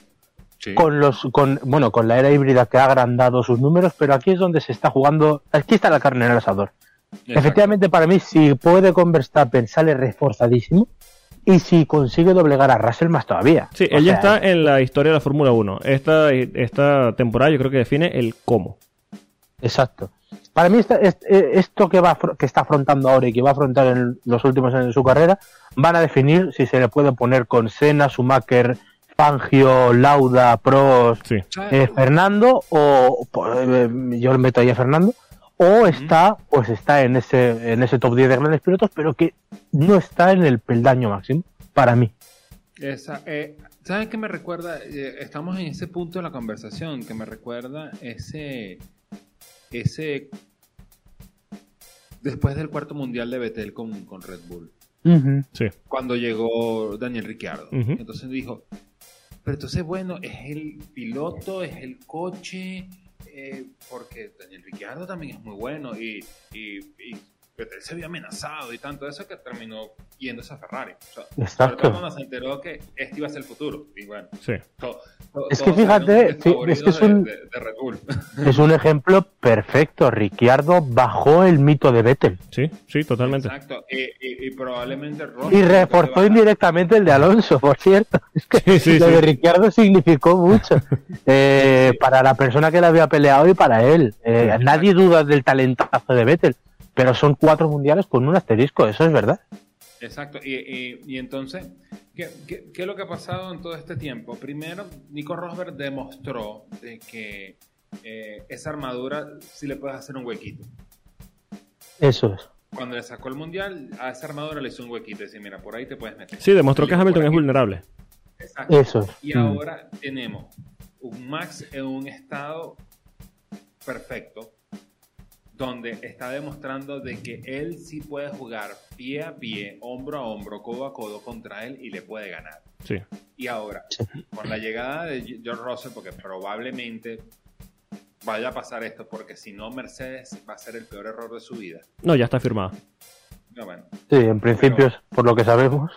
Con los, con, bueno, con la era híbrida que ha agrandado sus números, pero aquí es donde se está jugando. Aquí está la carne en el asador. Efectivamente, para mí, si puede con Verstappen, sale reforzadísimo y si consigue doblegar a Russell más todavía. Sí, ella está en la historia de la Fórmula 1. Esta, esta temporada yo creo que define el cómo. Exacto. Para mí esto que, va, que está afrontando ahora y que va a afrontar en los últimos años de su carrera van a definir si se le puede poner con Senna, Schumacher, Fangio, Lauda, Prost, eh, Fernando o eh, yo le meto ahí a Fernando o está, pues está en ese, en ese top 10 de grandes pilotos, pero que no está en el peldaño máximo, para mí. Esa, eh, ¿Sabes qué me recuerda? Eh, estamos en ese punto de la conversación que me recuerda ese, ese, después del cuarto mundial de Betel con, Red Bull. sí. Cuando llegó Daniel Ricciardo. Entonces dijo, pero entonces bueno, es el piloto, es el coche, eh, porque Daniel Ricciardo también es muy bueno y, Vettel se había amenazado y tanto eso que terminó yéndose a Ferrari. O sea, Exacto. cuando se enteró que este iba a ser el futuro. Y bueno, Sí. Es que fíjate, sí, es que desfavoridos es un- de, de- de Red Bull. Es un ejemplo perfecto. Ricciardo bajó el mito de Vettel Sí, sí, totalmente. Exacto. Y, y- y probablemente y reforzó indirectamente el de Alonso, por cierto. Es que Sí, sí, lo sí. de Ricciardo significó mucho eh, para la persona que le había peleado y para él. Eh, nadie duda del talentazo de Vettel, pero son cuatro mundiales con un asterisco, eso es verdad. Exacto. Y, y- y entonces, ¿qué, qué, qué es lo que ha pasado en todo este tiempo? Primero, Nico Rosberg demostró de que eh, esa armadura sí le puedes hacer un huequito. Eso es. Cuando le sacó el mundial, a esa armadura le hizo un huequito. Y dice, mira, por ahí te puedes meter. Sí, demostró que Hamilton es vulnerable. Exacto. Eso es. Y Mm. ahora tenemos un Max en un estado perfecto, donde está demostrando de que él sí puede jugar pie a pie, hombro a hombro, codo a codo contra él y le puede ganar. Sí. Y ahora, con la llegada de George Russell, porque probablemente vaya a pasar esto, porque si no, Mercedes va a ser el peor error de su vida. No, ya está firmado. No, bueno, Sí, en principio, es por lo que sabemos.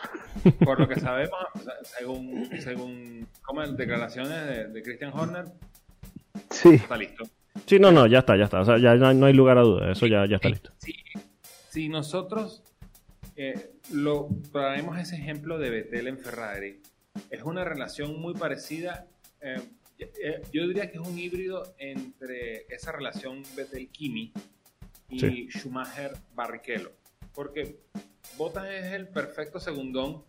por lo que sabemos, según, según como en declaraciones de, de Christian Horner, Sí. está listo. Sí, no, no, ya está, ya está. O sea, ya no hay, lugar a duda. Eso ya, ya está listo. Si, si nosotros eh, lo traemos ese ejemplo de Vettel en Ferrari, es una relación muy parecida. eh, eh, yo diría que es un híbrido entre esa relación Vettel-Kimi y Sí. Schumacher-Barrichello. Porque Bottas es el perfecto segundón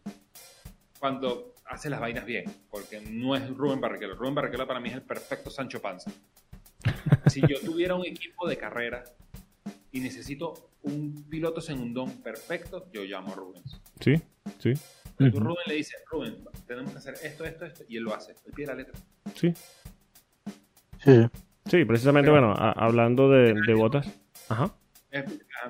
cuando hace las vainas bien. Porque no es Rubén Barrichello. Rubén Barrichello para mí es el perfecto Sancho Panza. Si yo tuviera un equipo de carrera y necesito un piloto segundón perfecto, yo llamo a Rubens. Sí, sí, Pero tú. Rubén le dices, Rubén, tenemos que hacer esto, esto, esto, y él lo hace, el pie de la letra. sí. Sí, sí. Precisamente, Pero- bueno, a- hablando de, de botas. Ajá. Eh,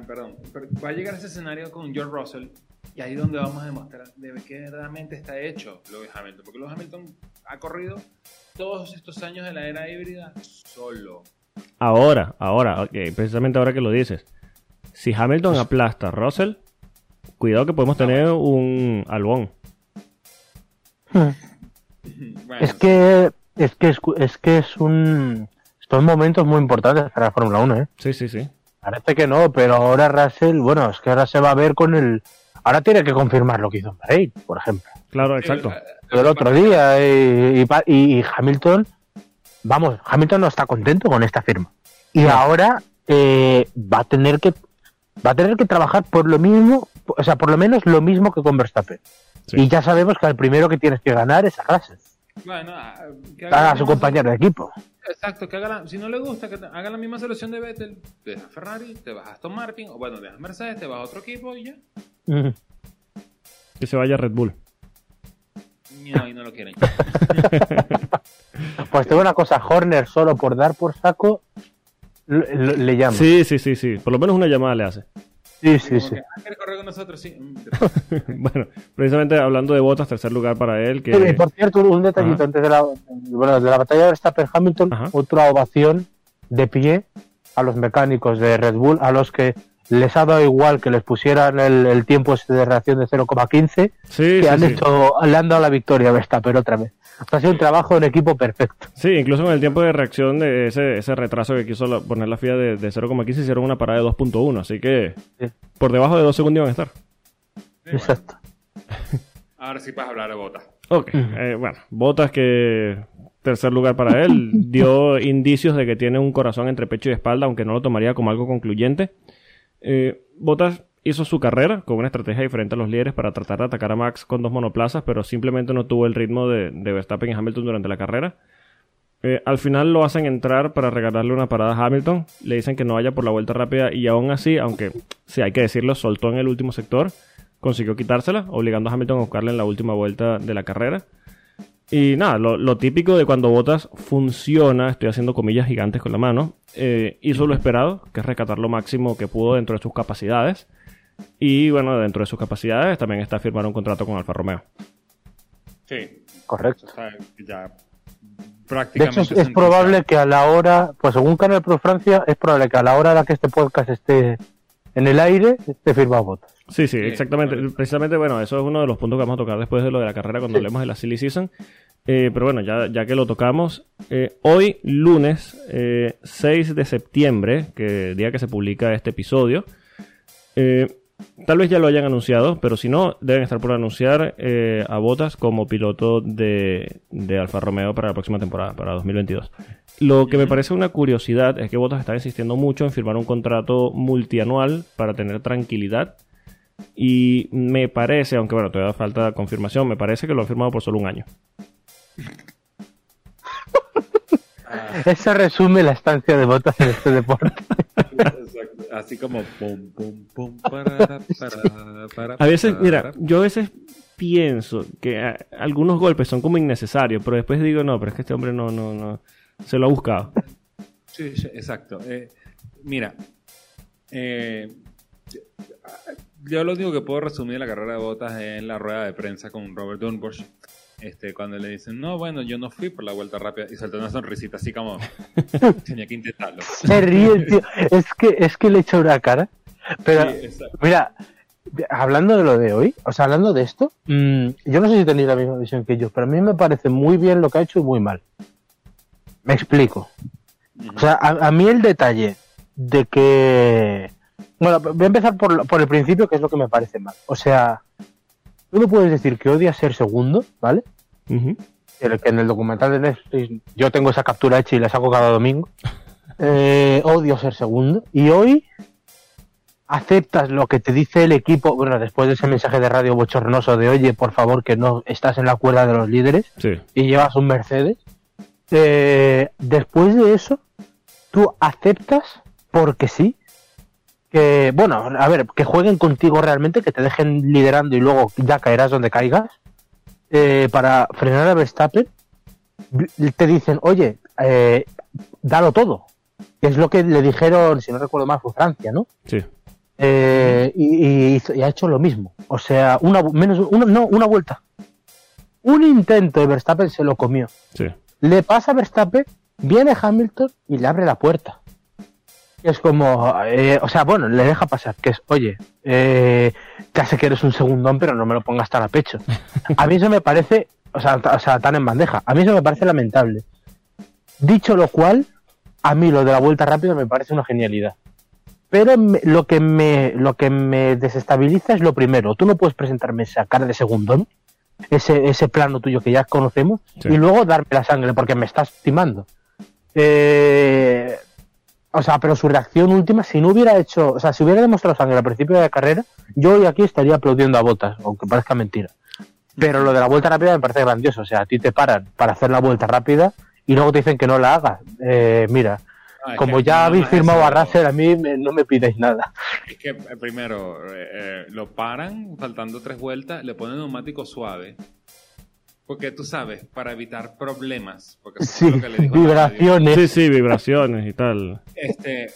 perdón, pero va a llegar ese escenario con George Russell y ahí es donde vamos a demostrar de que verdaderamente está hecho Lewis Hamilton, porque Lewis Hamilton ha corrido todos estos años de la era híbrida solo. Ahora, ahora, ok, precisamente ahora que lo dices. Si Hamilton aplasta a Russell, cuidado que podemos tener un albón. Bueno, Es que es que es, es que es un son momentos muy importantes para la Fórmula 1, ¿eh? Sí, sí, sí. Parece que no, pero ahora Russell, bueno, es que ahora se va a ver con el ahora tiene que confirmar lo que hizo en Bahrein, por ejemplo. Claro, exacto. Eh, El otro día y, y pa- y- y Hamilton, vamos, Hamilton no está contento con esta firma. Y ahora eh, va a tener que va a tener que trabajar por lo mismo, o sea, por lo menos lo mismo que con Verstappen. Sí. Y ya sabemos que al primero que tienes que ganar es a Russell, Bueno, que haga a su compañero de equipo. Exacto, que haga la- si no le gusta, que te- haga la misma selección de Vettel, te dejas Ferrari, te vas a Aston Martin, o bueno, dejas Mercedes, te vas a otro equipo y ya. Que se vaya a Red Bull. No, y no lo quieren. Pues tengo una cosa, Horner solo por dar por saco le, llama. Sí, sí, sí, sí. Por lo menos una llamada le hace. sí, sí. Sí. que, ¿quieres correr con nosotros? Sí. Bueno, precisamente hablando de botas, tercer lugar para él. Que... Sí, por cierto, un detallito Ajá. antes de la, bueno, de la batalla de Verstappen-Hamilton, Ajá. otra ovación de pie a los mecánicos de Red Bull, a los que les ha dado igual que les pusieran el, el tiempo de reacción de 0,15, Sí, que sí, han sí. hecho, le han dado la victoria a Verstappen otra vez. Ha sido un trabajo en equipo perfecto. Sí, incluso con el tiempo de reacción de ese, ese retraso que quiso la- poner la FIA de, de 0,15 hicieron una parada de 2.1, así que Sí. por debajo de 2 segundos iban a estar. Sí, bueno, Exacto. ahora sí puedes hablar de botas. Ok, eh, bueno, Botas que tercer lugar para él, dio indicios de que tiene un corazón entre pecho y espalda, aunque no lo tomaría como algo concluyente. Eh, Bottas hizo su carrera con una estrategia diferente a los líderes para tratar de atacar a Max con dos monoplazas, pero simplemente no tuvo el ritmo de, Verstappen y Hamilton durante la carrera. Eh, al final lo hacen entrar para regalarle una parada a Hamilton, le dicen que no vaya por la vuelta rápida y aún así, aunque sí hay que decirlo, soltó en el último sector, consiguió quitársela, obligando a Hamilton a buscarla en la última vuelta de la carrera. Y nada, lo, lo típico de cuando Botas funciona, estoy haciendo comillas gigantes con la mano, eh, hizo lo esperado, que es rescatar lo máximo que pudo dentro de sus capacidades. Y bueno, dentro de sus capacidades también está firmar un contrato con Alfa Romeo. Sí, Correcto. o sea, ya De prácticamente. hecho, es, es probable que a la hora, pues según Canal Pro Francia, es probable que a la hora la que este podcast esté en el aire te firma Botas. Sí, sí, Sí, exactamente. Precisamente, bueno, eso es uno de los puntos que vamos a tocar después de lo de la carrera cuando hablemos de la Silly Season. Eh, pero bueno, ya, ya que lo tocamos, eh, hoy lunes eh, 6 de septiembre, que día que se publica este episodio, eh, tal vez ya lo hayan anunciado, pero si no, deben estar por anunciar eh, a Botas como piloto de, de Alfa Romeo para la próxima temporada, para 2022. Lo que me parece una curiosidad es que Botas está insistiendo mucho en firmar un contrato multianual para tener tranquilidad. Y me parece, aunque bueno, todavía falta confirmación, me parece que lo han firmado por solo un año. Eso resume la estancia de Botas en este deporte. Exacto. Así como pum, pum, pum, para, para, para, A veces, mira, yo a veces pienso que ah, algunos golpes son como innecesarios, pero después digo, no, pero es que este hombre no, no, no, se lo ha buscado. Sí, sí, exacto. Eh, mira, eh, yo lo único que puedo resumir de la carrera de botas es en la rueda de prensa con Robert Dunbush. Este, cuando le dicen, no, bueno, yo no fui por la vuelta rápida y saltó una sonrisita así como tenía que intentarlo. Se ríe, tío. Es que, es que le echa una cara. Pero, Sí, mira, hablando de lo de hoy, o sea, hablando de esto, mm, yo no sé si tenéis la misma visión que yo, pero a mí me parece muy bien lo que ha hecho y muy mal. Me explico. O sea, a, a mí el detalle de que... Bueno, voy a empezar por, por el principio, que es lo que me parece mal. O sea, tú no puedes decir que odias ser segundo, ¿vale? El que en el documental de Netflix yo tengo esa captura hecha y la saco cada domingo. Eh, odio ser segundo. Y hoy aceptas lo que te dice el equipo, bueno, después de ese mensaje de radio bochornoso de oye, por favor, que no estás en la cuerda de los líderes Sí, y llevas un Mercedes. Eh, después de eso, tú aceptas porque sí. Que, bueno, a ver, que jueguen contigo realmente, que te dejen liderando y luego ya caerás donde caigas. eh, para frenar a Verstappen, te dicen, oye, eh, dalo todo. Que es lo que le dijeron, si no recuerdo mal, fue Francia, ¿no? sí. Eh, y, y hizo- y ha hecho lo mismo. O sea, una, menos, una, no, una vuelta. Un intento de Verstappen se lo comió. Sí, Le pasa a Verstappen, viene Hamilton y le abre la puerta. Es como, eh, o sea, bueno, le deja pasar, que es, oye, eh, ya que eres un segundón, pero no me lo pongas tan a pecho. A mí eso me parece, o sea, o sea, tan en bandeja, a mí eso me parece lamentable. Dicho lo cual, a mí lo de la vuelta rápida me parece una genialidad. Pero me- lo que me lo que me desestabiliza es lo primero. Tú no puedes presentarme esa cara de segundón, ese, ese plano tuyo que ya conocemos, Sí. y luego darme la sangre porque me estás timando. Eh, o sea, pero su reacción última, si no hubiera hecho, o sea, si hubiera demostrado sangre al principio de la carrera, yo hoy aquí estaría aplaudiendo a botas, aunque parezca mentira. Pero lo de la vuelta rápida me parece grandioso. O sea, a ti te paran para hacer la vuelta rápida y luego te dicen que no la hagas. Eh, mira, como que ya habéis firmado a Russell, a mí me- no me pidáis nada. Es que eh, primero eh, eh, lo paran, faltando tres vueltas, le ponen neumático suave. Porque tú sabes, para evitar problemas. Porque eso Sí, lo que le dijo vibraciones. sí, sí, vibraciones y tal. Este,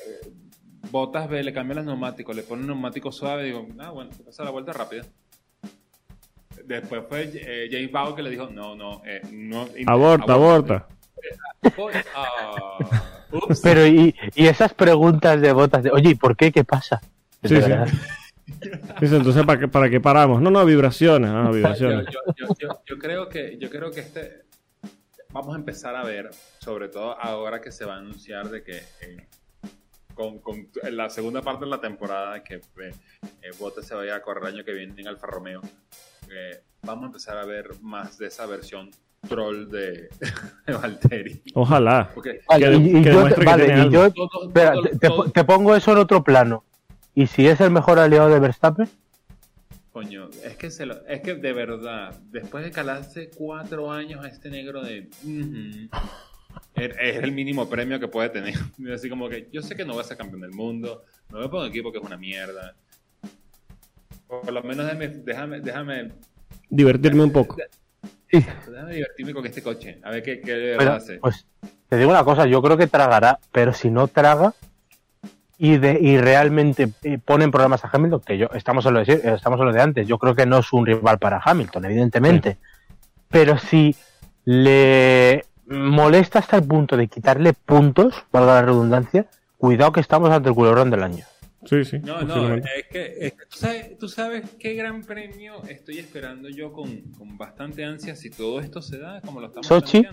Botas ve, le cambian los neumáticos, le ponen neumático suave, digo, ah, bueno, pasa la vuelta rápida. Después fue eh, James Bauer que le dijo, no, no, eh, no. Aborta, aborta. Ah, ups. Pero y, y esas preguntas de botas de, oye, ¿y por qué? ¿Qué pasa? Sí, sí. Dice, entonces, ¿para qué, ¿para qué paramos? No, no, vibraciones. Ah, yo, vibraciones. yo- yo- yo- yo creo que yo creo que este vamos a empezar a ver sobre todo ahora que se va a anunciar de que eh, con, con en la segunda parte de la temporada que eh, eh, Bottas se vaya a correr el año que viene en Alfa Romeo eh, vamos a empezar a ver más de esa versión troll de, de Valtteri Ojalá. porque Vale, Que- y, y que yo, demuestre que vale, tiene y yo- todo- espera, todo- te, te- todo- te pongo eso en otro plano. ¿Y si es el mejor aliado de Verstappen? Coño, es que, se lo- es que de verdad, después de calarse cuatro años a este negro de... es, es el mínimo premio que puede tener. Así como que yo sé que no voy a ser campeón del mundo, me voy a poner un equipo que es una mierda. Por lo menos déjame, déjame, déjame, Divertirme un poco. Sí. déjame divertirme con este coche, a ver qué, qué de Pero, verdad hace. pues te digo una cosa, yo creo que tragará, pero si no traga y, de, y realmente eh, ponen problemas a Hamilton, que yo estamos en, lo de, estamos en lo de antes, yo creo que no es un rival para Hamilton, evidentemente. Pero si le molesta hasta el punto de quitarle puntos, valga la redundancia, cuidado que estamos ante el culebrón del año. Sí, sí. No, no, es que, es que tú, sabes, tú sabes qué gran premio estoy esperando yo con, con bastante ansia si todo esto se da como lo estamos Sochi.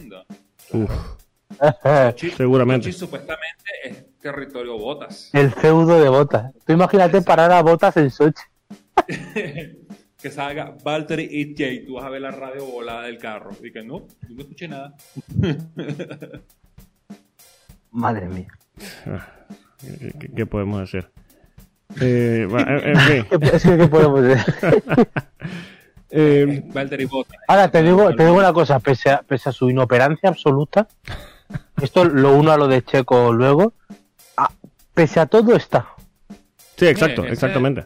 Uf, Sochi, Seguramente. Sochi supuestamente es territorio botas. El feudo de botas. Tú imagínate parar a botas en Sochi. que salga Valtteri y Jay, tú vas a ver la radio volada del carro. Y que no, yo no escuché nada. Madre mía. ¿Qué, qué- qué podemos hacer? Eh, va, en, fin. ¿Qué, es que, ¿qué podemos decir? Eh. Ahora te digo, te digo una cosa, pese a, pese a su inoperancia absoluta, esto lo uno a lo de Checo luego, a- pese a todo está. sí, exacto, exactamente.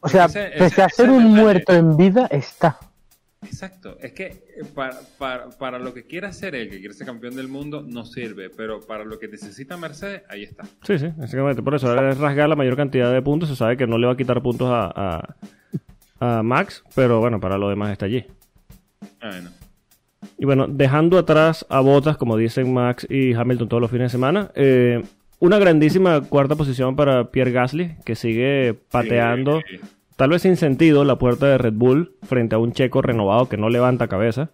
O sea, Ese- ese- pese a ser un muerto en vida, está. Exacto, es que eh, para, para, para lo que quiera hacer él, que quiere ser campeón del mundo, no sirve, pero para lo que necesita Mercedes, ahí está. Sí, sí, exactamente. Por eso ahora es rasgar la mayor cantidad de puntos. Se sabe que no le va a quitar puntos a, a, a Max, pero bueno, para lo demás está allí. Ah, Bueno, Y bueno, dejando atrás a Bottas, como dicen Max y Hamilton todos los fines de semana, eh, una grandísima cuarta posición para Pierre Gasly, que sigue pateando, Sí, tal vez sin sentido, la puerta de Red Bull frente a un checo renovado que no levanta cabeza.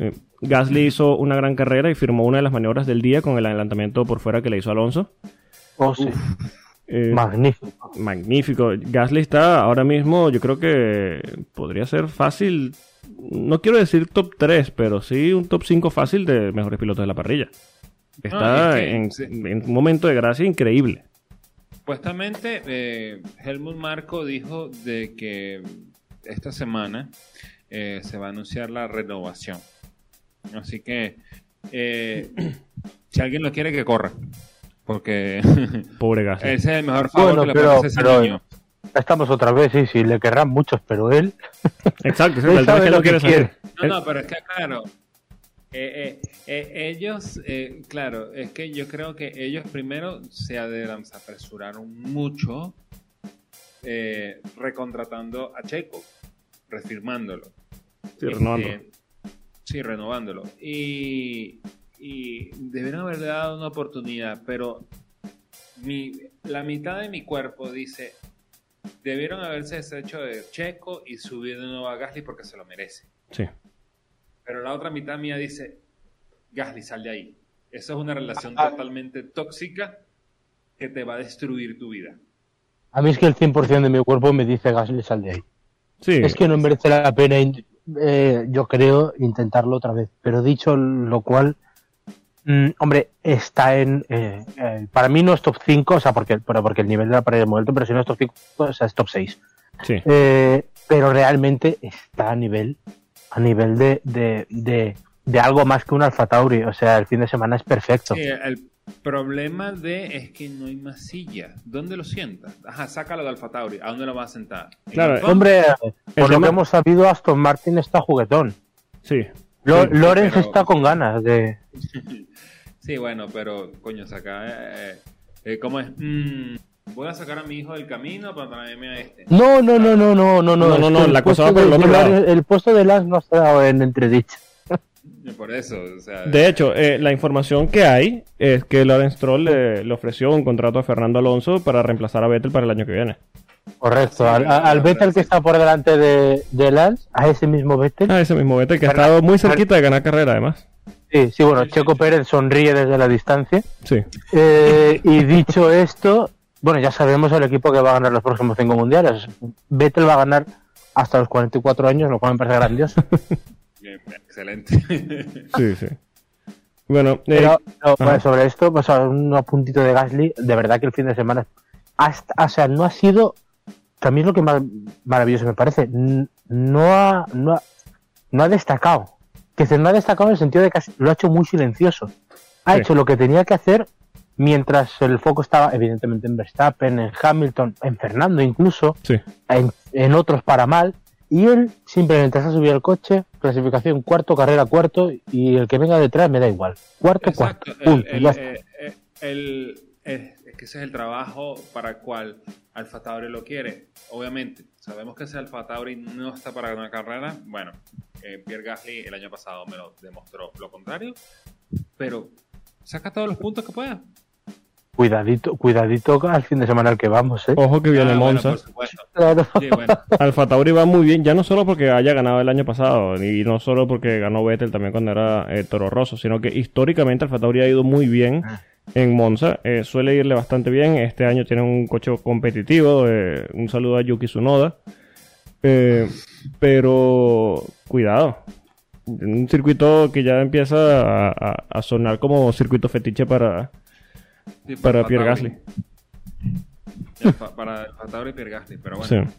Eh, Gasly hizo una gran carrera y firmó una de las maniobras del día con el adelantamiento por fuera que le hizo Alonso. Oh, sí. Eh, Magnífico. magnífico. Gasly está ahora mismo, yo creo que podría ser fácil, no quiero decir top 3, pero sí un top 5 fácil de mejores pilotos de la parrilla. Está Ah, es que, en, sí. en un momento de gracia increíble. Supuestamente, eh, Helmut Marco dijo de que esta semana eh, se va a anunciar la renovación. Así que, eh, si alguien lo quiere, que corra. Porque Pobre Gasly. ese es el mejor favor Bueno, que le puede hacer ese pero niño. ya estamos otra vez, sí, sí, le querrán muchos, pero él, Exacto, sí, él sabe que lo no que quiere salir. No, no, pero es que claro, eh, eh, eh, ellos, eh, claro, es que yo creo que ellos primero se, apresuraron mucho eh, recontratando a Checo, refirmándolo. Sí, renovando. Este, sí, renovándolo. Y, y debieron haberle dado una oportunidad, pero mi, la mitad de mi cuerpo dice, debieron haberse deshecho de Checo y subir de nuevo a Gasly porque se lo merece. Sí. Pero la otra mitad mía dice, Gasly, sal de ahí. Eso es una relación Ah. totalmente tóxica que te va a destruir tu vida. a mí es que el 100% de mi cuerpo me dice Gasly, sal de ahí. Sí, Es que no merece la pena, eh, yo creo, intentarlo otra vez. Pero dicho lo cual, mm, hombre, está en. eh, eh, para mí no es top 5, o sea, porque, pero porque el nivel de la pared es muy alto, pero si no es top 5, o sea, es top 6. sí. Eh, pero realmente está a nivel a nivel de, de, de, de algo más que un Alfa Tauri. O sea, el fin de semana es perfecto. Sí, el problema de es que no hay más silla. ¿Dónde lo sientas? Ajá, sácalo de Alfa Tauri. ¿A dónde lo vas a sentar? ¿En Claro, el? Hombre, por lo tema- que hemos sabido, Aston Martin está juguetón. Sí. Lo- Sí, Lorenz pero- está con ganas de. Sí, bueno, pero coño, saca. Eh, eh, ¿Cómo es? Mm, voy a sacar a mi hijo del camino para traerme a este. No, no, no, no, no, no, No, no, no, el la cosa va por el otro lado. El puesto de Lance no ha estado en entredicho. Por eso, o sea. De hecho, eh, la información que hay es que Lawrence Stroll le, le ofreció un contrato a Fernando Alonso para reemplazar a Vettel para el año que viene. Correcto. Al, al Vettel que está por delante de, de Lance, a ese mismo Vettel. Ah, ese mismo Vettel que ha Fernan- estado muy cerquita de ganar carrera, además. Sí, sí, bueno, Checo. Pérez sonríe desde la distancia. Sí. Eh, y dicho esto, bueno, ya sabemos el equipo que va a ganar los próximos cinco mundiales. Vettel va a ganar hasta los 44 años, lo cual me parece grandioso. Excelente. Sí, sí. Bueno, eh, Pero no, ajá. bueno, sobre esto, pues un apuntito de Gasly, de verdad que el fin de semana, hasta, o sea, no ha sido, es lo que más maravilloso me parece, no ha, no ha, no ha destacado. Que se no ha destacado en el sentido de que lo ha hecho muy silencioso. Ha Sí. hecho lo que tenía que hacer mientras el foco estaba evidentemente en Verstappen, en Hamilton, en Fernando incluso, sí. en, en otros para mal, y él simplemente se ha subido al coche, clasificación cuarto, carrera cuarto, y el que venga detrás me da igual. Cuarto, Exacto. cuarto. Punto, el- ya está. eh, el- eh, es que ese es el trabajo para el cual Alfa Tauri lo quiere. Obviamente, sabemos que ese Alfa Tauri no está para ganar carrera. Bueno, eh, Pierre Gasly el año pasado me lo demostró lo contrario. Pero saca todos los puntos que pueda. Cuidadito, cuidadito al fin de semana al que vamos, ¿eh? Ojo que viene Ah, bueno, Monza. por supuesto. Claro. Sí, bueno. Alfa Tauri va muy bien, ya no solo porque haya ganado el año pasado, y no solo porque ganó Vettel también cuando era eh, Toro Rosso, sino que históricamente Alfa Tauri ha ido muy bien en Monza, eh, suele irle bastante bien, este año tiene un coche competitivo, eh, un saludo a Yuki Tsunoda, Eh, pero cuidado, un circuito que ya empieza a, a- a sonar como circuito fetiche para, Sí, para Pierre. Gasly. Ya, pa- Para el Tauri y Pierre Gasly, pero bueno. Sí.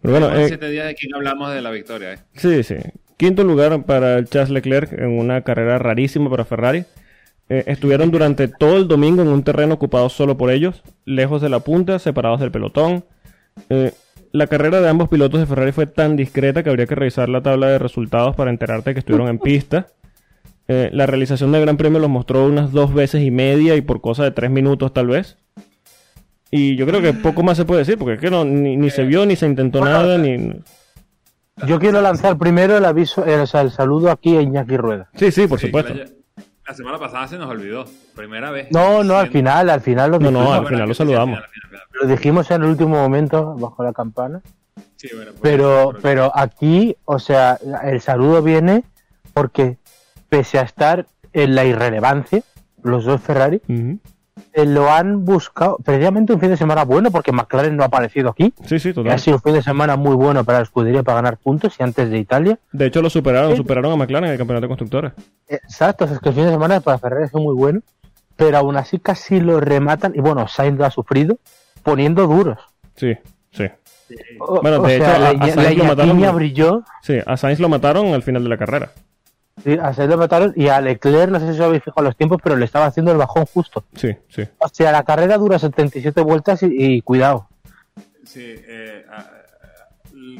Pero bueno, eh, siete días de quién hablamos de la victoria, ¿eh? Sí, sí. Quinto lugar para el Charles Leclerc en una carrera rarísima para Ferrari. Eh, estuvieron durante todo el domingo en un terreno ocupado solo por ellos, lejos de la punta, separados del pelotón. Eh, la carrera de ambos pilotos de Ferrari fue tan discreta que habría que revisar la tabla de resultados para enterarte que estuvieron en pista. Eh, la realización del Gran Premio los mostró unas dos veces y media y por cosa de tres minutos tal vez. Y yo creo que poco más se puede decir, porque es que no, ni, ni se vio, ni se intentó nada, ni... Yo quiero lanzar primero el aviso, eh, o sea, el saludo aquí a Iñaki Rueda. Sí, sí, por Sí, supuesto. La, la semana pasada se nos olvidó. Primera vez. No, no, al final, al final lo No, no, al final lo saludamos. final, al final, al final. lo dijimos en el último momento bajo la campana. Sí, bueno, pues, Pero, pero aquí, o sea, el saludo viene porque pese a estar en la irrelevancia, los dos Ferrari, eh, lo han buscado precisamente un fin de semana bueno porque McLaren no ha aparecido aquí. Sí, sí, Ha total. sido un fin de semana muy bueno para la escudería para ganar puntos y antes de Italia. De hecho, lo superaron, superaron a McLaren en el campeonato de constructores. Exacto, es que el fin de semana para Ferrari ha sido muy bueno, pero aún así casi lo rematan y bueno, Sainz lo ha sufrido poniendo duros. Sí, sí. Bueno, o de sea, hecho, a- la, lo mataron. Brilló, Sí, a Sainz lo mataron al final de la carrera. Sí, a Sainz lo mataron y a Leclerc, no sé si os habéis fijado los tiempos, pero le estaba haciendo el bajón justo. Sí, sí. O sea, la carrera dura 77 vueltas y, y cuidado. Sí, eh, a- a-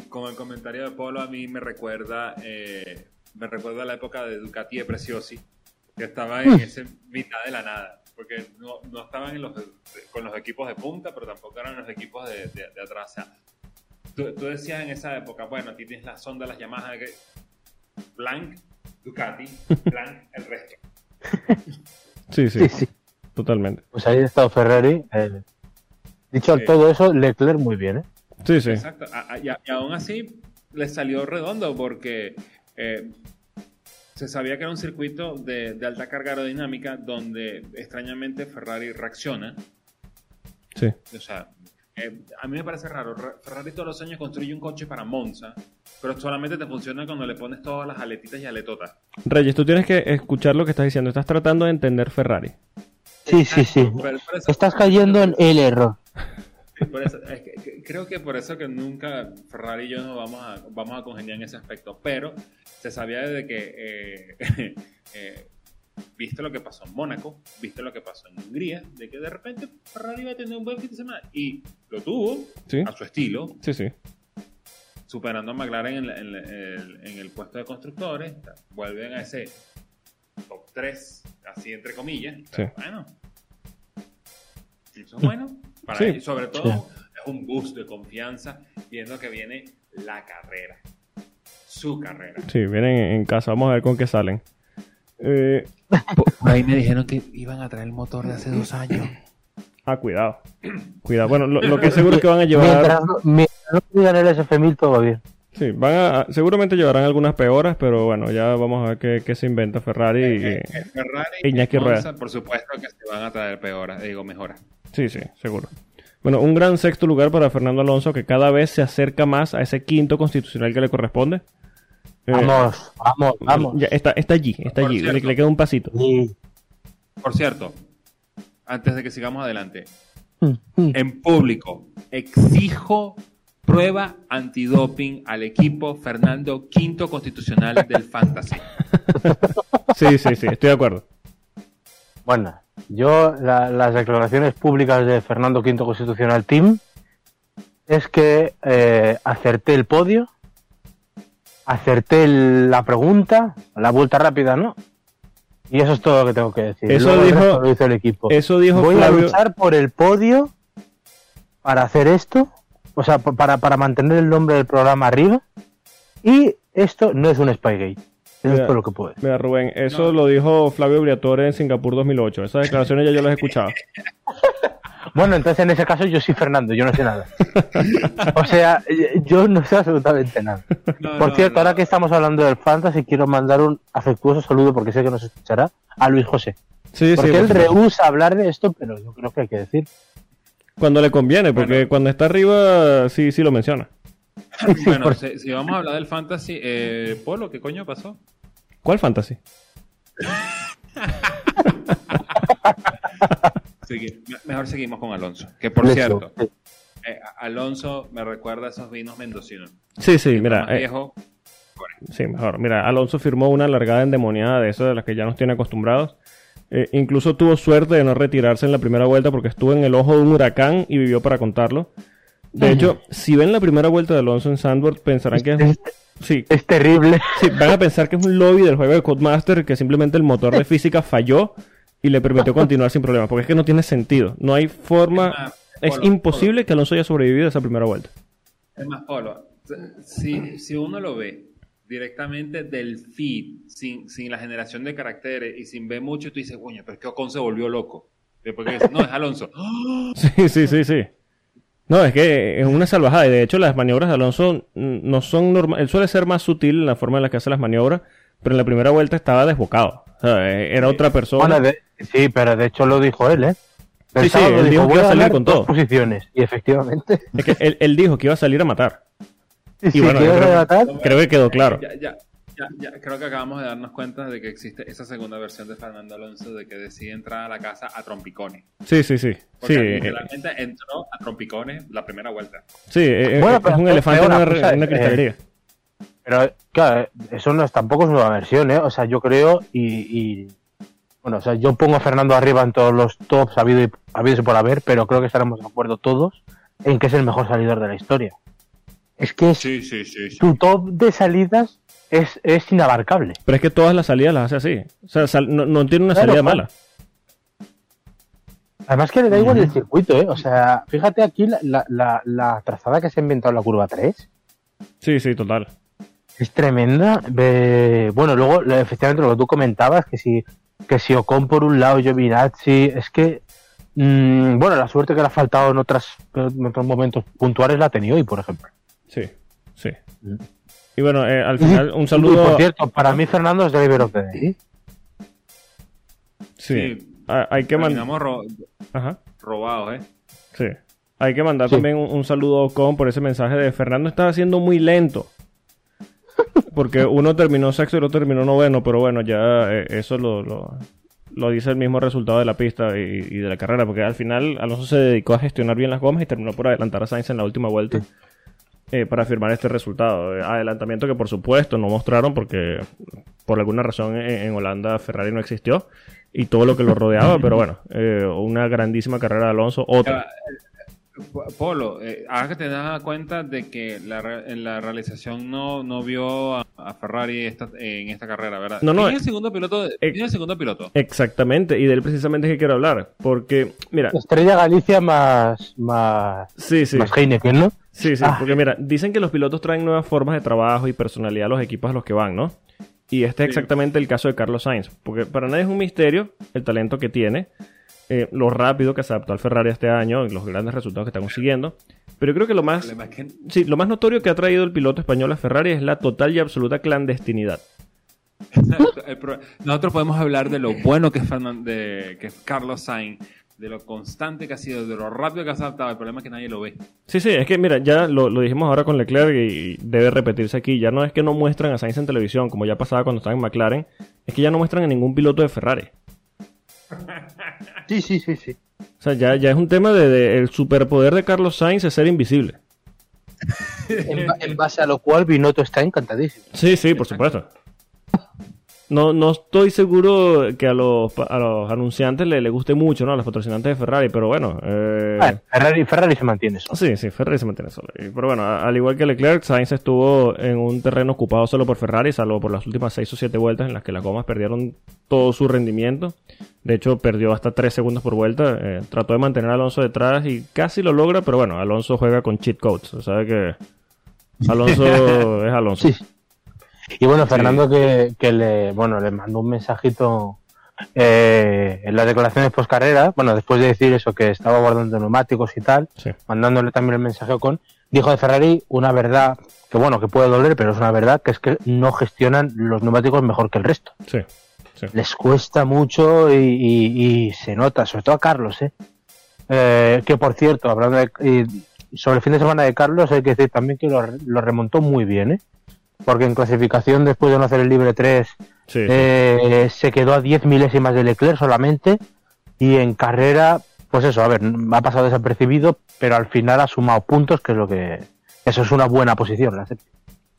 con el comentario de Polo a mí me recuerda eh, me recuerda la época de Ducati de Preciosi, que estaba en ese mitad de la nada, porque no, no estaban en los, con los equipos de punta, pero tampoco eran los equipos de, de- de atrás. O sea, tú, tú decías en esa época, bueno, aquí tienes la sonda, las Yamaha, que blank, Ducati, blank, el resto. Sí, sí, Sí, sí. totalmente. Pues ahí ha estado Ferrari. eh. Dicho Sí. todo eso, Leclerc muy bien, ¿eh? Sí, sí. Exacto. A- a- y, a- y aún así le salió redondo porque eh, se sabía que era un circuito de, de alta carga aerodinámica donde extrañamente Ferrari reacciona. Sí. O sea, eh, a mí me parece raro. Ferrari todos los años construye un coche para Monza, pero solamente te funciona cuando le pones todas las aletitas y aletotas. Reyes, tú tienes que escuchar lo que estás diciendo. Estás tratando de entender Ferrari. Sí, sí, sí. Pero por eso- Estás cayendo en el error. Por eso- es que- que- creo que por eso que nunca Ferrari y yo nos vamos a, vamos a congeniar en ese aspecto. Pero se sabía desde que, eh, eh, viste lo que pasó en Mónaco, viste lo que pasó en Hungría, de que de repente Ferrari iba a tener un buen fin de semana. Y lo tuvo Sí, a su estilo, sí, sí. superando a McLaren en, la- en la- el, en el puesto de constructores. Vuelven a ese top 3, así entre comillas. Sí. Bueno, eso es bueno. Para Sí. ellos, sobre todo, es un boost de confianza viendo que viene la carrera. Su carrera. Sí, vienen en casa. Vamos a ver con qué salen. Eh, Por ahí me dijeron que iban a traer el motor de hace dos años. ah, cuidado. Cuidado. Bueno, lo, lo que es seguro es que van a llevar. Mientras, no- mientras no digan el SF1000, todo bien. Sí, van a, seguramente llevarán algunas peoras, pero bueno, ya vamos a ver qué, qué se inventa Ferrari. y- Eh, eh, Ferrari Iñaki y Monza, Rueda. por supuesto que se van a traer peoras, digo mejoras. Sí, sí, seguro. Bueno, un gran sexto lugar para Fernando Alonso que cada vez se acerca más a ese quinto constitucional que le corresponde. Eh, Vamos, vamos, vamos. ya está, está allí, está Por allí. Le, cierto. le queda un pasito. Sí. Por cierto, antes de que sigamos adelante, Mm, mm. en público, exijo prueba antidoping al equipo Fernando Quinto Constitucional del Fantasy. Sí, sí, sí, estoy de acuerdo. Bueno, yo la- las declaraciones públicas de Fernando V Constitucional Team es que eh, acerté el podio, acerté el- la pregunta, la vuelta rápida, ¿no? Y eso es todo lo que tengo que decir. Eso Luego el dijo- lo hizo el equipo. Eso dijo Voy a luchar por el podio para hacer esto, o sea, para, para mantener el nombre del programa arriba. Y esto no es un Spygate. Eso Mira. es todo lo que puedo decir. Mira, Rubén, eso No. lo dijo Flavio Briatore en Singapur 2008. Esas declaraciones ya yo las he escuchado. Bueno, entonces en ese caso yo soy Fernando, yo no sé nada. o sea, yo no sé absolutamente nada. No, Por no, cierto, no. ahora que estamos hablando del Fantasy, quiero mandar un afectuoso saludo, porque sé que nos escuchará, a Luis José. Sí, Porque sí. él rehúsa hablar de esto, pero yo creo que hay que decir. Cuando le conviene, porque Bueno. cuando está arriba, sí, sí lo menciona. Bueno, si, si vamos a hablar del fantasy, eh, Polo, ¿qué coño pasó? ¿Cuál fantasy? Mejor seguimos con Alonso. Que por cierto, eh, Alonso me recuerda a esos vinos mendocinos. Sí, sí, mira. Más eh, viejo. Sí, mejor. Mira, Alonso firmó una largada endemoniada de esas de las que ya nos tiene acostumbrados. Eh, incluso tuvo suerte de no retirarse en la primera vuelta porque estuvo en el ojo de un huracán y vivió para contarlo. De hecho, si ven la primera vuelta de Alonso en Sandboard, pensarán que es, Es, sí, es terrible. sí, van a pensar que es un lobby del juego de Codemaster que simplemente el motor de física falló y le permitió continuar sin problemas, porque es que no tiene sentido. No hay forma, Es Polo, imposible que Alonso haya sobrevivido a esa primera vuelta. Es más, Polo, si, si uno lo ve directamente del feed, sin, sin la generación de caracteres y sin ver mucho, tú dices, coño, pero es que Ocon se volvió loco. Después que dices, no, es Alonso. Sí, sí, sí, sí. No, es que es una salvajada. Y de hecho, las maniobras de Alonso no son normales. Él suele ser más sutil en la forma en la que hace las maniobras, pero en la primera vuelta estaba desbocado. Eh, era otra persona. Bueno, de- sí, pero de hecho lo dijo él, ¿eh? El Sí, sí, él dijo que iba a a salir con todo". posiciones. Y efectivamente. Es que él, él dijo que iba a salir a matar. Y bueno, creo que- matar, Creo que quedó claro. Ya, ya, ya, ya, creo que acabamos de darnos cuenta de que existe esa segunda versión de Fernando Alonso de que decide entrar a la casa a trompicones. Sí, sí, sí. Sí, Porque eh, literalmente entró a trompicones la primera vuelta. sí eh, Bueno, es pero un elefante en una, una eh. Pero, claro, eso no es, tampoco es nueva versión, ¿eh? O sea, yo creo y, y- Bueno, o sea, yo pongo a Fernando arriba en todos los tops habido y, habidos y por haber, pero creo que estaremos de acuerdo todos en que es el mejor salidor de la historia. Es que es- Sí, sí, sí. sí. tu top de salidas es, es inabarcable. Pero es que todas las salidas las hace así. O sea, sal- no, no tiene una Claro, salida claro. mala. Además que le da igual el circuito, ¿eh? O sea, fíjate aquí la, la, la, la trazada que se ha inventado en la curva 3. Sí, sí, total. Es tremenda. Bueno, luego, efectivamente, lo que tú comentabas, que si, que si Ocon por un lado, Giovinazzi, es que, mm, bueno, la suerte que le ha faltado en, otras, en otros momentos puntuales la ha tenido hoy, por ejemplo. Sí, sí. Mm. Y bueno, eh, al final, un Y, saludo. por cierto, para mí Fernando es driver of the day. Sí. Sí. Ah, Hay que mandar. Ro- Ajá. robados, ¿eh? Sí. Hay que mandar Sí. también un, un saludo a Ocon por ese mensaje de Fernando está haciendo muy lento. Porque uno terminó sexto y el otro terminó noveno, pero bueno, ya eh, eso lo, lo, lo dice el mismo resultado de la pista y, y de la carrera, porque al final Alonso se dedicó a gestionar bien las gomas y terminó por adelantar a Sainz en la última vuelta eh, para firmar este resultado. Eh, adelantamiento que por supuesto no mostraron porque por alguna razón en, en Holanda Ferrari no existió y todo lo que lo rodeaba, pero bueno, eh, una grandísima carrera de Alonso, otra. Polo, eh, ahora que te das cuenta de que la, la realización no, no vio a, a Ferrari esta- en esta carrera, ¿verdad? No, no, ¿Quién eh, es el segundo piloto? de- eh, ¿Quién es el segundo piloto? Exactamente, y de él precisamente es que quiero hablar. Porque, mira, Estrella Galicia más, más, sí, sí, más Heineken, ¿no? sí, sí, Ah. porque mira, dicen que los pilotos traen nuevas formas de trabajo y personalidad a los equipos a los que van, ¿no? Y este es Sí. exactamente el caso de Carlos Sainz, porque para nadie es un misterio el talento que tiene, eh, lo rápido que se adaptó al Ferrari este año y los grandes resultados que está consiguiendo. Pero creo que lo más, sí, lo más notorio que ha traído el piloto español a Ferrari es la total y absoluta clandestinidad. nosotros podemos hablar de lo bueno que es, Fernan- de, que es Carlos Sainz, de lo constante que ha sido, de lo rápido que ha adaptado. El problema es que nadie lo ve. Sí, sí, es que mira, ya lo, lo dijimos ahora con Leclerc y debe repetirse aquí. Ya no es que no muestran a Sainz en televisión, como ya pasaba cuando estaba en McLaren, es que ya no muestran a ningún piloto de Ferrari. Sí, sí, sí, sí. O sea, ya, ya es un tema de, de- el superpoder de Carlos Sainz es ser invisible. En base a lo cual Binotto está encantadísimo. Sí, sí, por supuesto. No, no estoy seguro que a los, a los anunciantes le, le guste mucho, ¿no? A los patrocinantes de Ferrari, pero bueno. eh, Bueno, Ferrari, Ferrari se mantiene eso. Sí, sí, Ferrari se mantiene solo. Pero bueno, al igual que Leclerc, Sainz estuvo en un terreno ocupado solo por Ferrari, salvo por las últimas 6 o 7 vueltas en las que las gomas perdieron todo su rendimiento. De hecho, perdió hasta 3 segundos por vuelta. Eh, trató de mantener a Alonso detrás y casi lo logra, pero bueno, Alonso juega con cheat codes. O sea que Alonso es Alonso. Sí. Y bueno, Fernando que, que le, bueno, le mandó un mensajito eh, en las declaraciones post carrera, bueno, después de decir eso, que estaba guardando neumáticos y tal, Sí. mandándole también el mensaje a Ocon, dijo de Ferrari una verdad que bueno, que puede doler, pero es una verdad, que es que no gestionan los neumáticos mejor que el resto. Sí. Sí. Les cuesta mucho y, y- y se nota, sobre todo a Carlos, ¿eh? Eh, que por cierto, hablando de, y sobre el fin de semana de Carlos, hay que decir también que lo, lo remontó muy bien, ¿eh? Porque en clasificación, después de no hacer el libre 3, Sí, sí. eh, se quedó a 10 milésimas de Leclerc solamente. Y en carrera, pues eso, a ver, ha pasado desapercibido, pero al final ha sumado puntos, que es lo que. Eso es una buena posición, la séptima.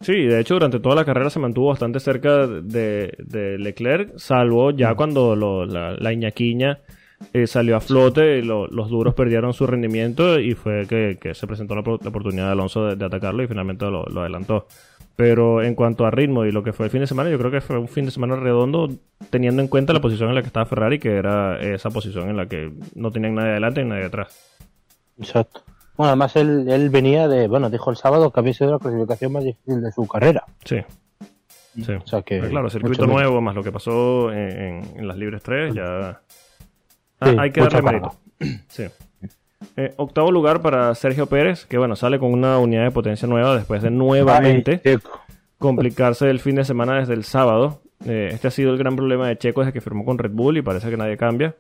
Sí, de hecho durante toda la carrera se mantuvo bastante cerca de, de Leclerc, salvo ya cuando lo- la, la Iñaquiña eh, salió a flote y lo- los duros perdieron su rendimiento y fue que, que se presentó la, oportunidad de Alonso de, de atacarlo y finalmente lo, lo adelantó. Pero en cuanto a ritmo y lo que fue el fin de semana, yo creo que fue un fin de semana redondo teniendo en cuenta la posición en la que estaba Ferrari, que era esa posición en la que no tenían nadie adelante y nadie atrás. Exacto. Bueno, además él, él venía de. Bueno, dijo el sábado que había sido la clasificación más difícil de su carrera. Sí. Sí. O sea que. Pero claro, circuito nuevo, más lo que pasó en, en- en las libres 3, ya. Ah, Sí, hay que darle mérito. Sí. Eh, octavo lugar para Sergio Pérez, que bueno, sale con una unidad de potencia nueva después de nuevamente Ay, complicarse el fin de semana desde el sábado. Eh, este ha sido el gran problema de Checo desde que firmó con Red Bull y parece que nadie cambia.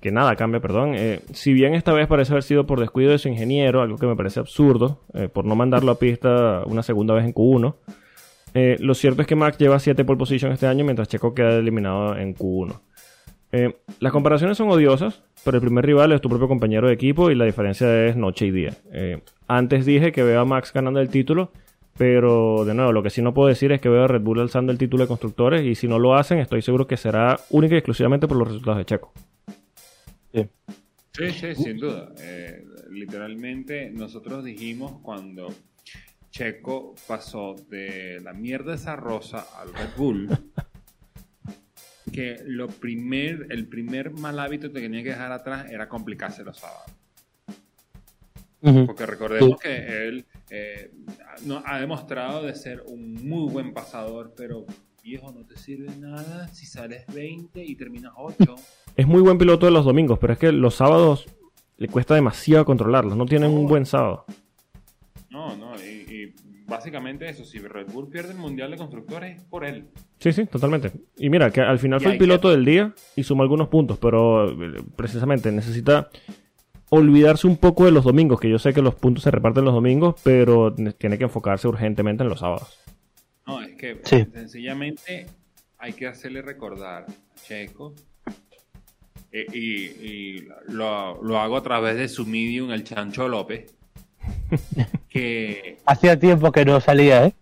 Que nada cambia, perdón. Eh, si bien esta vez parece haber sido por descuido de su ingeniero, algo que me parece absurdo, por no mandarlo a pista una segunda vez en Q1. eh, lo cierto es que Max lleva 7 pole position este año, mientras Checo queda eliminado en Q1. Eh, las comparaciones son odiosas, pero el primer rival es tu propio compañero de equipo y la diferencia es noche y día. Eh, antes dije que veo a Max ganando el título, pero de nuevo, lo que sí no puedo decir es que veo a Red Bull alzando el título de constructores y si no lo hacen, estoy seguro que será única y exclusivamente por los resultados de Checo. Sí. Sí, sí, sin duda. Eh, literalmente nosotros dijimos cuando Checo pasó de la mierda esa rosa al Red Bull que lo primer, el primer mal hábito que tenía que dejar atrás era complicarse los sábados. Porque recordemos que él eh, no, ha demostrado de ser un muy buen pasador, pero viejo, no te sirve nada si sales 20 y terminas 8. Es muy buen piloto de los domingos, pero es que los sábados le cuesta demasiado controlarlos, no tienen un buen sábado. No, no, básicamente eso, si Red Bull pierde el Mundial de Constructores es por él. Sí, sí, totalmente. Y mira, que al final Y fue el que- piloto del día y sumó algunos puntos, pero eh, precisamente necesita olvidarse un poco de los domingos, que yo sé que los puntos se reparten los domingos, pero ne- tiene que enfocarse urgentemente en los sábados. No, es que Sí. sencillamente hay que hacerle recordar a Checo. eh, y y lo, lo hago a través de su medium, el Chancho López. que Hacía tiempo que no salía, ¿eh?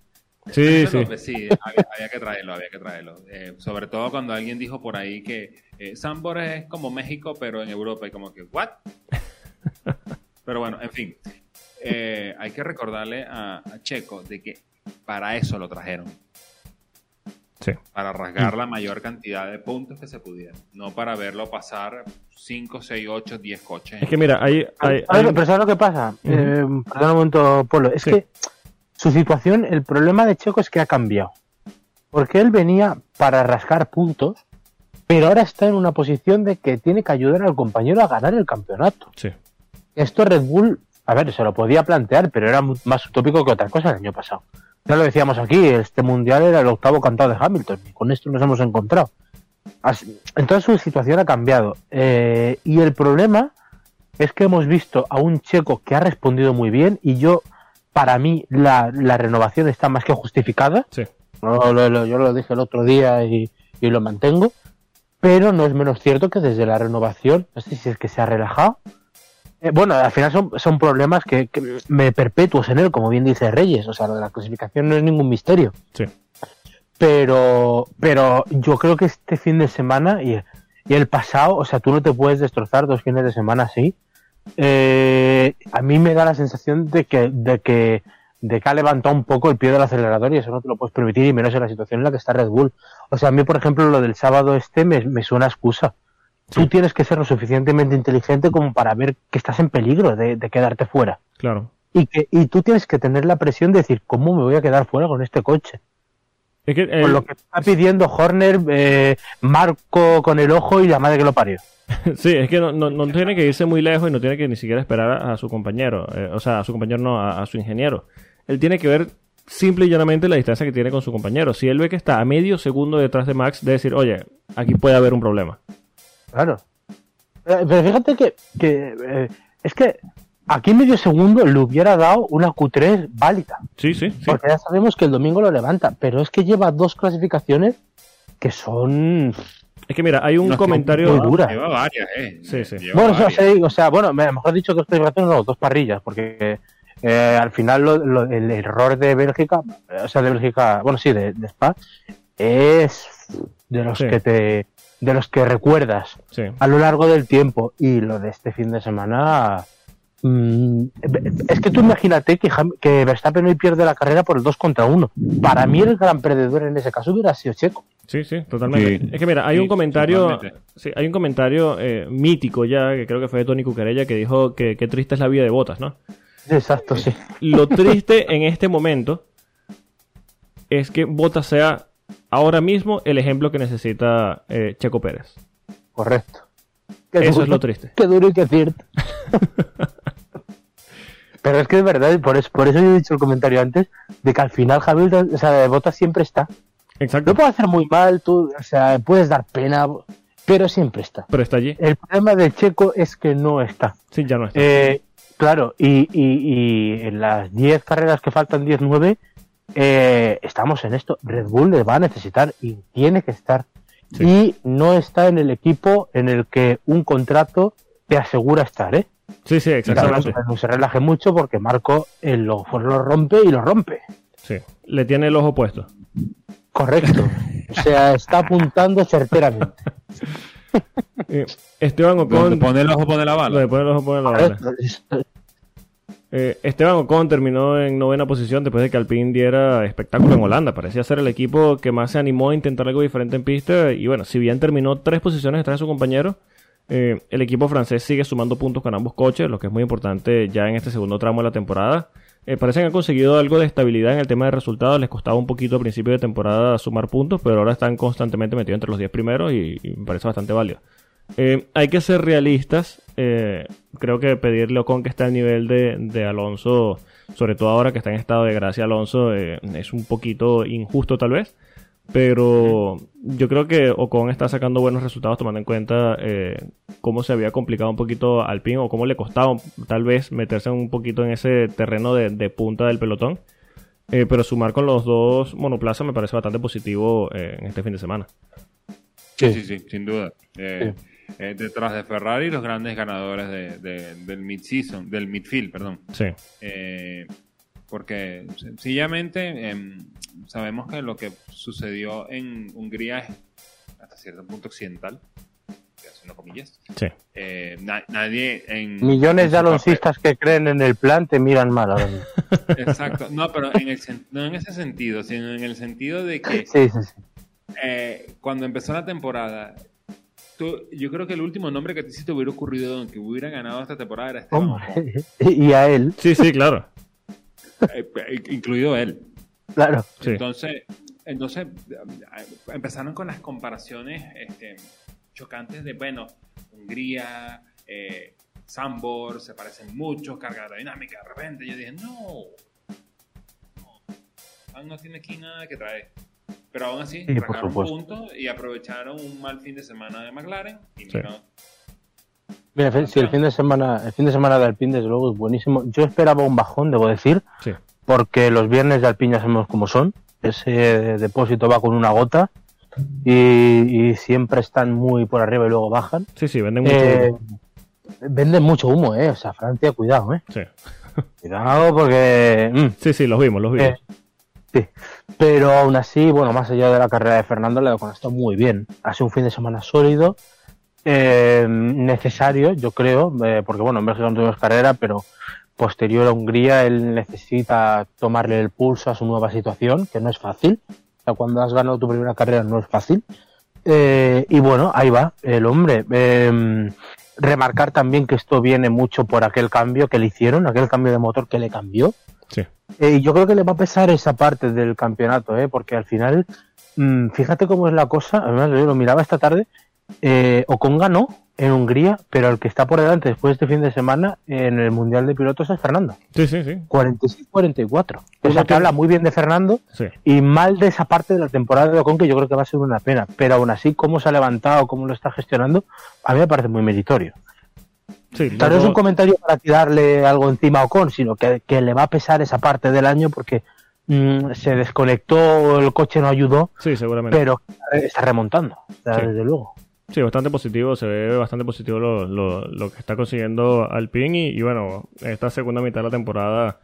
Sí, sí. López, sí, había, había que traerlo, había que traerlo. Eh, sobre todo cuando alguien dijo por ahí que eh, Sambor es como México, pero en Europa. Y como que, ¿what? Pero bueno, en fin. Eh, hay que recordarle a, a Checo de que para eso lo trajeron. Sí. Para rasgar la mayor cantidad de puntos que se pudieran. No para verlo pasar 5, 6, 8, 10 coches. Es que mira, hay, hay- ¿Sabes- hay- Pero ¿sabes lo que pasa? Ujú. Eh, perdón un momento, Polo. Es Sí. que su situación, el problema de Checo es que ha cambiado. Porque él venía para rascar puntos, pero ahora está en una posición de que tiene que ayudar al compañero a ganar el campeonato. sí. Esto Red Bull, a ver, se lo podía plantear, pero era más utópico que otra cosa el año pasado. Ya lo decíamos aquí, este mundial era el octavo cantado de Hamilton, y con esto nos hemos encontrado. Así- entonces su situación ha cambiado. Eh, y el problema es que hemos visto a un checo que ha respondido muy bien, y yo, para mí, la, la renovación está más que justificada. Sí. No, lo- lo- yo lo dije el otro día y, y lo mantengo. Pero no es menos cierto que desde la renovación, no sé si es que se ha relajado. Eh, bueno, al final son, son problemas que, que me perpetuos en él, como bien dice Reyes. O sea, lo de la clasificación no es ningún misterio. Sí. Pero, pero yo creo que este fin de semana y, y el pasado, o sea, tú no te puedes destrozar dos fines de semana así. Eh, a mí me da la sensación de que, de que, de que ha levantado un poco el pie del acelerador y eso no te lo puedes permitir y menos en la situación en la que está Red Bull. O sea, a mí, por ejemplo, lo del sábado este me, me suena a excusa. Tú tienes que ser lo suficientemente inteligente como para ver que estás en peligro de, de quedarte fuera. Claro. Y que, y tú tienes que tener la presión de decir, ¿cómo me voy a quedar fuera con este coche? Es que, eh, Con lo que está pidiendo Horner, eh, Marco con el ojo y la madre que lo parió. Sí, es que no, no- no tiene que irse muy lejos y no tiene que ni siquiera esperar a, a su compañero. eh, o sea, a su compañero no, a, a su ingeniero. Él tiene que ver simple y llanamente la distancia que tiene con su compañero. Si él ve que está a medio segundo detrás de Max, debe decir, oye, aquí puede haber un problema. Claro. Eh, Pero fíjate que, que, eh, es que aquí medio segundo le hubiera dado una Q3 válida. Sí, sí, sí. Porque ya sabemos que el domingo lo levanta. Pero es que lleva dos clasificaciones que son. Es que mira, hay un comentario... muy dura. Lleva varias, ¿eh? Sí, sí. Lleva Bueno, o sea, varias. sí, o sea, bueno, me- mejor dicho que clasificaciones no, dos parrillas. Porque eh, al final lo- lo- el error de Bélgica, o sea, de Bélgica, bueno, sí, de, de Spa, es de los Sí. que te. De los que recuerdas. Sí. a lo largo del tiempo. Y lo de este fin de semana. mm, es que tú imagínate que, que Verstappen hoy pierde la carrera por el 2 contra 1. Para mí, el gran perdedor en ese caso hubiera sido Checo. Sí, sí, totalmente. Sí. Es que mira, hay Sí, un comentario, sí, hay un comentario eh, mítico ya, que creo que fue de Tony Cucarella, que dijo que qué triste es la vida de Botas, ¿no? Exacto, sí. Lo triste en este momento es que Botas sea ahora mismo el ejemplo que necesita eh, Checo Pérez. Correcto. Qué Eso duro, es lo triste. Qué duro y qué cierto. Pero es que es verdad, por eso, por eso yo he dicho el comentario antes, de que al final Hamilton, o sea, Bottas siempre está. Exacto. Lo puede hacer muy mal, tú, o sea, puedes dar pena, pero siempre está. Pero está allí. El problema de Checo es que no está. Sí, ya no está. Eh, claro, y, y- y en las 10 carreras que faltan, 10-9, eh, estamos en esto. Red Bull le va a necesitar y tiene que estar. Sí. Y no está en el equipo en el que un contrato te asegura estar, ¿eh? sí, sí, exactamente. No se relaje mucho porque Marco eh, lo, lo rompe y lo rompe. Sí. Le tiene el ojo puesto. Correcto. O sea, está apuntando certeramente. Eh, Esteban Donde Ocon. pone el ojo, pone la bala. de poner el ojo, poner la bala. Eh, Esteban Ocon terminó en novena posición después de que Alpine diera espectáculo en Holanda. Parecía ser el equipo que más se animó a intentar algo diferente en pista. Y bueno, si bien terminó tres posiciones detrás de su compañero, eh, el equipo francés sigue sumando puntos con ambos coches, lo que es muy importante ya en este segundo tramo de la temporada. Eh, parece que han conseguido algo de estabilidad en el tema de resultados. Les costaba un poquito a principio de temporada sumar puntos, pero ahora están constantemente metidos entre los 10 primeros y, y me parece bastante válido. Eh, hay que ser realistas. eh, creo que pedirle a Ocon que está al nivel de, de Alonso, sobre todo ahora que está en estado de gracia Alonso, eh, es un poquito injusto tal vez. Pero yo creo que Ocon está sacando buenos resultados tomando en cuenta eh, cómo se había complicado un poquito al pin o cómo le costaba tal vez meterse un poquito en ese terreno de, de punta del pelotón. Eh, pero sumar con los dos monoplazas me parece bastante positivo eh, en este fin de semana. Sí, sí, sí, sin duda. Eh, eh, detrás de Ferrari, los grandes ganadores de- de- del mid-season, del midfield, perdón. Sí, Eh, porque sencillamente em, sabemos que lo que sucedió en Hungría es hasta cierto punto occidental, haciendo comillas. sí. Eh, na- nadie en... Millones en de aloncistas que creen en el plan te miran mal ahora mismo. Exacto, no, pero en el, no en ese sentido, sino en el sentido de que Sí, sí, sí. eh, cuando empezó la temporada, tú- yo creo que el último nombre que a ti sí te hubiera ocurrido que hubiera ganado esta temporada era Esteban Ocon, y a él, Sí, sí, claro. eh, eh, incluido él. claro. Sí. Entonces, entonces eh, empezaron con las comparaciones este, chocantes de, bueno, Hungría, eh, Sambor, se parecen mucho, carga aerodinámica, de repente. Yo dije, no, no, aún no tiene aquí nada que traer. Pero aún así, Sí, por sacaron puntos y aprovecharon un mal fin de semana de McLaren. Y Sí. mira, Mira, sí, el fin de semana, el fin de semana de Alpine desde luego es buenísimo. Yo esperaba un bajón, debo decir, Sí. porque los viernes de Alpine ya sabemos cómo son. Ese depósito va con una gota y, y siempre están muy por arriba y luego bajan. Sí, sí, venden mucho. Eh, venden mucho humo, eh. O sea, Francia, cuidado, eh. Sí. Cuidado porque. mm, sí, sí, los vimos, los vimos. Eh, sí. Pero aún así, bueno, más allá de la carrera de Fernando, le ha muy bien. Ha sido un fin de semana sólido, eh, necesario, yo creo, eh, porque bueno, en Bélgica no tuvimos carrera, pero posterior a Hungría, él necesita tomarle el pulso a su nueva situación, que no es fácil. O sea, cuando has ganado tu primera carrera no es fácil. Eh, y bueno, ahí va el hombre. Eh, remarcar también que esto viene mucho por aquel cambio que le hicieron, aquel cambio de motor que le cambió. Sí. Eh, yo creo que le va a pesar esa parte del campeonato, ¿eh? porque al final, mm, fíjate cómo es la cosa, además yo lo miraba esta tarde, eh, Ocon ganó en Hungría, pero el que está por delante después de este fin de semana en el Mundial de Pilotos es Fernando. Sí, sí, sí. 46-44. O Uno sea, que habla muy bien de Fernando Sí. y mal de esa parte de la temporada de Ocon, que yo creo que va a ser una pena. Pero aún así, cómo se ha levantado, cómo lo está gestionando, a mí me parece muy meritorio. Sí, no es luego- un comentario para tirarle algo encima a Ocon, sino que, que le va a pesar esa parte del año porque mm, se desconectó, el coche no ayudó, sí, seguramente. pero está remontando, Sí. desde luego. Sí, bastante positivo, se ve bastante positivo lo, lo- lo que está consiguiendo Alpine y, y bueno, esta segunda mitad de la temporada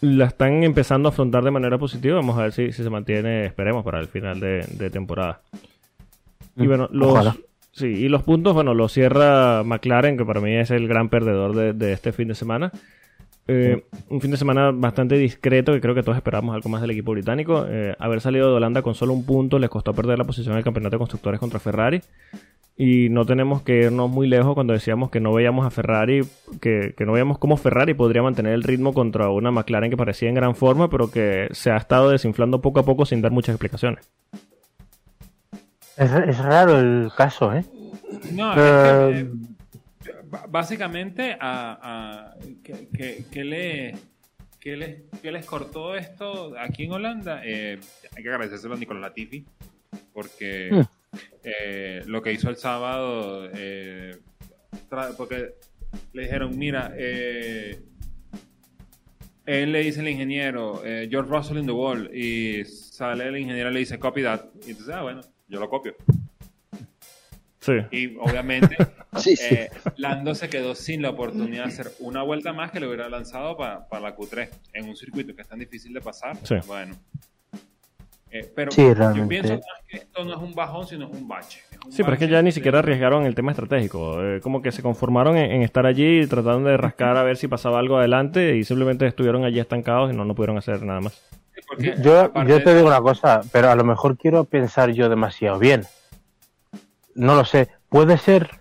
la están empezando a afrontar de manera positiva, vamos a ver si, si se mantiene, esperemos, para el final de, de temporada. Y Mm, bueno, los, ojalá. Sí, y los puntos, bueno, los cierra McLaren, que para mí es el gran perdedor de, este fin de semana. Eh, un fin de semana bastante discreto, que creo que todos esperamos algo más del equipo británico. Eh, haber salido de Holanda con solo un punto les costó perder la posición en el campeonato de constructores contra Ferrari. Y no tenemos que irnos muy lejos cuando decíamos que no veíamos a Ferrari, que, que no veíamos cómo Ferrari podría mantener el ritmo contra una McLaren que parecía en gran forma, pero que se ha estado desinflando poco a poco sin dar muchas explicaciones. Es, es raro el caso, ¿eh? No, Eh, es que, eh, básicamente, a, a- que, que- que le, que, les, que les cortó esto aquí en Holanda, eh, hay que agradecérselo a Nicolás Latifi, porque Mm. eh, lo que hizo el sábado, porque le dijeron, mira, eh, él le dice al ingeniero, eh, George Russell in the wall, y sale el ingeniero y le dice, copy that, y entonces, ah, bueno, yo lo copio. Sí. Y obviamente Sí, eh, Lando se quedó sin la oportunidad de hacer una vuelta más que le hubiera lanzado para la Q3 en un circuito que es tan difícil de pasar. Sí. Bueno. Eh, pero Sí, yo pienso más que esto no es un bajón, sino es un bache. Es un Sí, pero es que ya ni siquiera arriesgaron el tema estratégico. Eh, como que se conformaron en, en estar allí y trataron de rascar a ver si pasaba algo adelante y simplemente estuvieron allí estancados y no, no pudieron hacer nada más. Porque Yo, aparte yo te digo una cosa, pero a lo mejor quiero pensar yo demasiado bien. No lo sé. Puede ser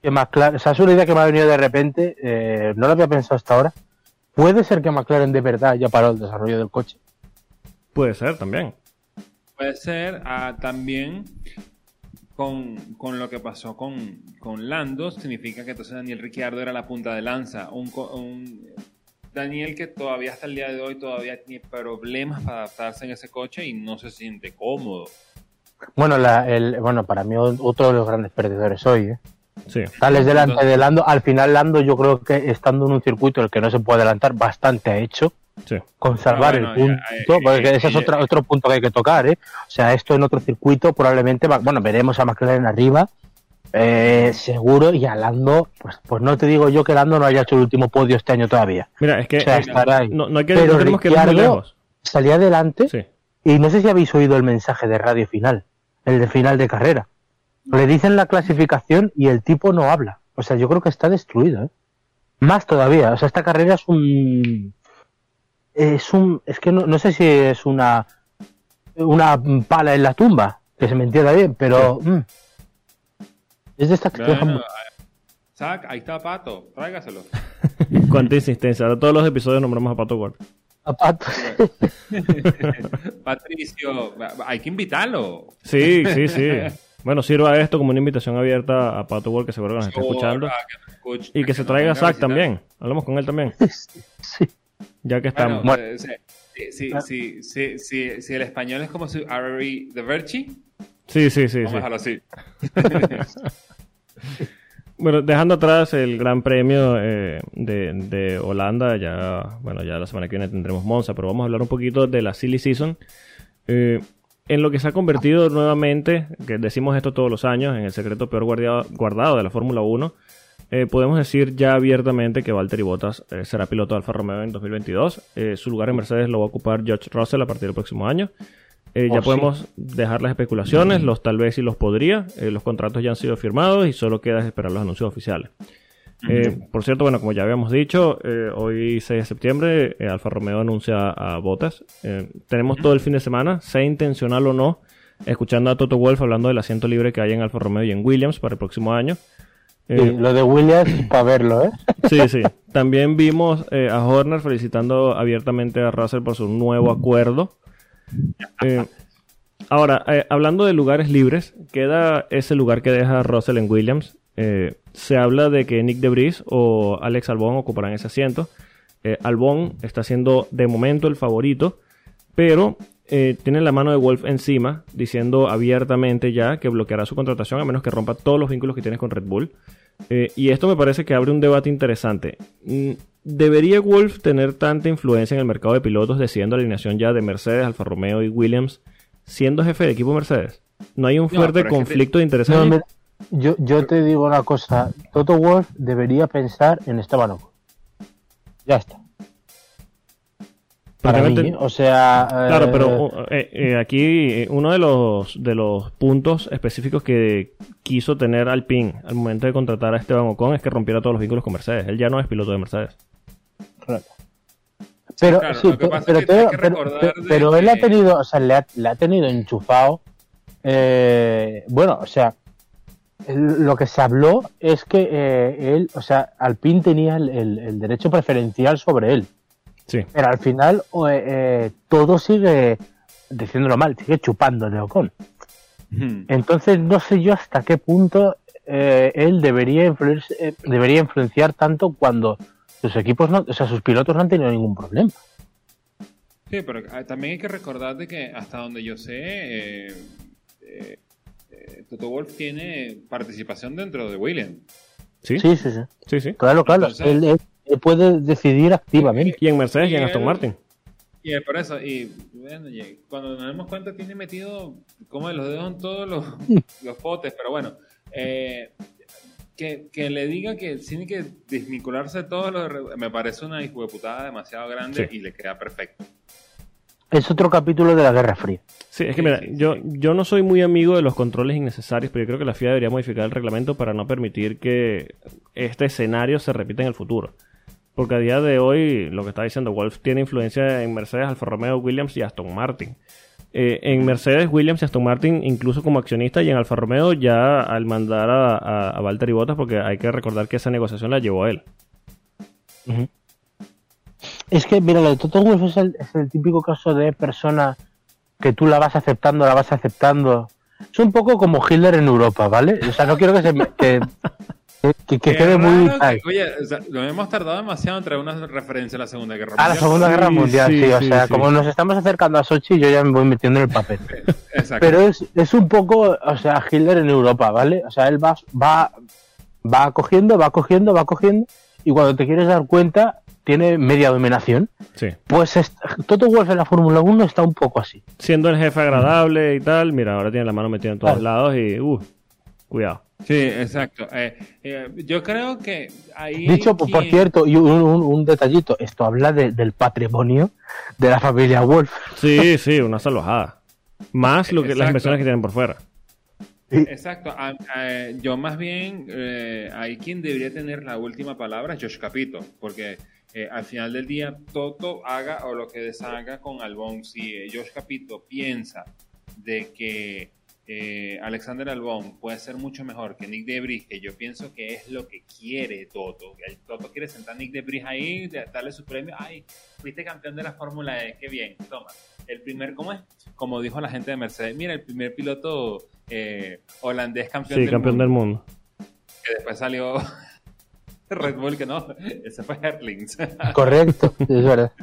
que McLaren, o sea, es una idea que me ha venido de repente, eh, no lo había pensado hasta ahora. Puede ser que McLaren de verdad ya paró el desarrollo del coche. Puede ser también. Puede ser ah, también con, con lo que pasó con, con Lando, significa que entonces Daniel Ricciardo era la punta de lanza. Un- Daniel que todavía hasta el día de hoy todavía tiene problemas para adaptarse en ese coche y no se siente cómodo. Bueno, la, el, bueno, para mí otro de los grandes perdedores hoy, ¿eh? Sí. Tales delante de Lando. Al final Lando yo creo que estando en un circuito en el que no se puede adelantar, bastante ha hecho. Sí. con salvar bueno, el punto, ya, eh, porque eh, ese es otro, otro punto que hay que tocar, ¿eh? O sea, esto en otro circuito probablemente, va- bueno, veremos a McLaren arriba, eh, seguro, y a Lando, pues, pues no te digo yo que Lando no haya hecho el último podio este año todavía. Mira, es que O sea, estará ahí. no, no hay que, Pero no tenemos que ir muy Ricciardo- lejos. Salía adelante Sí. y no sé si habéis oído el mensaje de radio final, el de final de carrera. Le dicen la clasificación y el tipo no habla. O sea, yo creo que está destruido, ¿eh? Más todavía. O sea, esta carrera es un. Es un. Es que no, no sé si es una. Una pala en la tumba, que se me entienda bien, pero. mm, es de esta que Bueno, eh, Zach, ahí está Pato, tráigaselo. Cuánta insistencia. Ahora todos los episodios nombramos a Pato Ward. a pato. Patricio, hay que invitarlo. Sí, sí, sí. Bueno, sirva esto como una invitación abierta a Pato Ward, que seguro que nos está escuchando. Y que se traiga a Zach también. Hablamos con él también. sí. Ya que Bueno, estamos. sí, sí, sí, sí, sí, si el español es como su Ari de Verchi, Sí, sí, sí. vamos sí. a dejarlo así. Bueno, dejando atrás el Gran Premio eh, de, de Holanda, ya, bueno, ya la semana que viene tendremos Monza, pero vamos a hablar un poquito de la Silly Season. Eh, en lo que se ha convertido nuevamente, que decimos esto todos los años, en el secreto peor guardiado- guardado de la Fórmula 1, eh, podemos decir ya abiertamente que Valtteri Bottas eh, será piloto de Alfa Romeo en 2022. Eh, su lugar en Mercedes lo va a ocupar George Russell a partir del próximo año. Eh, ya Oh, sí. podemos dejar las especulaciones, los tal vez y los podría. Eh, los contratos ya han sido firmados y solo queda esperar los anuncios oficiales. Eh, por cierto, bueno, como ya habíamos dicho, hoy 6 de septiembre Alfa Romeo anuncia a Botas. tenemos todo el fin de semana, sea intencional o no, escuchando a Toto Wolff hablando del asiento libre que hay en Alfa Romeo y en Williams para el próximo año. Eh, lo de Williams para verlo, ¿eh? Sí, sí. También vimos eh, a Horner felicitando abiertamente a Russell por su nuevo acuerdo. Eh, ahora, eh, hablando de lugares libres, queda ese lugar que deja Russell en Williams. Eh, se habla de que Nick DeBris o Alex Albon ocuparán ese asiento. Albon está siendo de momento el favorito, pero tiene la mano de Wolf encima, diciendo abiertamente ya que bloqueará su contratación a menos que rompa todos los vínculos que tiene con Red Bull. Y esto me parece que abre un debate interesante. ¿Debería Wolf tener tanta influencia en el mercado de pilotos, decidiendo alineación ya de Mercedes, Alfa Romeo y Williams, siendo jefe de equipo Mercedes? ¿No hay un fuerte pero conflicto de intereses? No, yo, yo te digo una cosa. Toto Wolf debería pensar en Esteban Ocon. Ya está. Para mí, o sea... Claro, eh, pero eh, eh, aquí uno de los, de los puntos específicos que quiso tener Alpine al momento de contratar a Esteban Ocon es que rompiera todos los vínculos con Mercedes. Él ya no es piloto de Mercedes. Claro. Pero, Claro, sí, pero, es que él ha tenido, o sea, le ha, le ha tenido enchufado. eh, bueno, o sea, lo que se habló es que eh, él, o sea, Alpine tenía el, el- el derecho preferencial sobre él. Sí. Pero al final eh, eh, todo sigue, diciéndolo mal, sigue chupando de Ocon. Hmm. Entonces no sé yo hasta qué punto él debería, influir- debería influenciar tanto cuando sus equipos, no, o sea, sus pilotos no han tenido ningún problema. Sí, pero ah, también hay que recordar de que hasta donde yo sé, eh, eh, eh, Toto Wolf tiene participación dentro de Williams. ¿Sí? Sí, sí, sí. Sí, sí. Claro, claro. Entonces- él, él- él puede decidir activamente. Y en Mercedes y en Aston Martin. Y es por eso, y bueno, cuando nos damos cuenta tiene metido como de los dedos en todos los, los potes, pero bueno, eh, que, que le diga que tiene que desvincularse de todo lo de- me parece una putada demasiado grande Sí. y le queda perfecto. Es otro capítulo de la Guerra Fría. Sí, es que mira, yo, yo no soy muy amigo de los controles innecesarios, pero yo creo que la FIA debería modificar el reglamento para no permitir que este escenario se repita en el futuro. Porque a día de hoy, lo que está diciendo Wolf tiene influencia en Mercedes, Alfa Romeo, Williams y Aston Martin. Eh, en Mercedes, Williams y Aston Martin, incluso como accionista, y en Alfa Romeo ya al mandar a, a, a Valtteri Bottas, porque hay que recordar que esa negociación la llevó él. Es que, mira, lo de Toto Wolff es el, es el típico caso de persona que tú la vas aceptando, la vas aceptando. Es un poco como Hitler en Europa, ¿vale? O sea, no quiero que se me- que, que, que quede muy... que- oye, o sea, lo hemos tardado demasiado en traer una referencia a la Segunda Guerra A la Mundial. Segunda Guerra Sí, Mundial, sí, sí, o sí, sea, sí. como nos estamos acercando a Sochi, yo ya me voy metiendo en el papel. Exacto. Pero es, es un poco, o sea, Hitler en Europa, ¿vale? O sea, él va, va, va cogiendo, va cogiendo, va cogiendo, y cuando te quieres dar cuenta, tiene media dominación. Sí. Pues es- Toto Wolff en la Fórmula 1 está un poco así. Siendo el jefe agradable y tal, mira, ahora tiene la mano metida en todos Claro. lados y, uh, cuidado. Sí, exacto. Eh, eh, yo creo que ahí... Dicho, por cierto, y un, un- un detallito, esto habla de- del patrimonio de la familia Wolf. Sí, sí, una salvajada. Más lo que las inversiones que tienen por fuera. Exacto. A- a- yo más bien, eh, ahí quien debería tener la última palabra es Josh Capito, porque eh, al final del día Toto haga o lo que deshaga con Albon, si eh, Josh Capito piensa de que eh, Alexander Albon puede ser mucho mejor que Nick Debris, que yo pienso que es lo que quiere Toto. El Toto quiere sentar a Nick Debris ahí, darle su premio. Ay, fuiste campeón de la Fórmula E, qué bien, toma. El primer, ¿cómo es? Como dijo la gente de Mercedes, mira, el primer piloto eh, holandés campeón, Sí, del, campeón mundo, del mundo. que después salió Red Bull, que no, ese fue Herlings. Correcto, es verdad.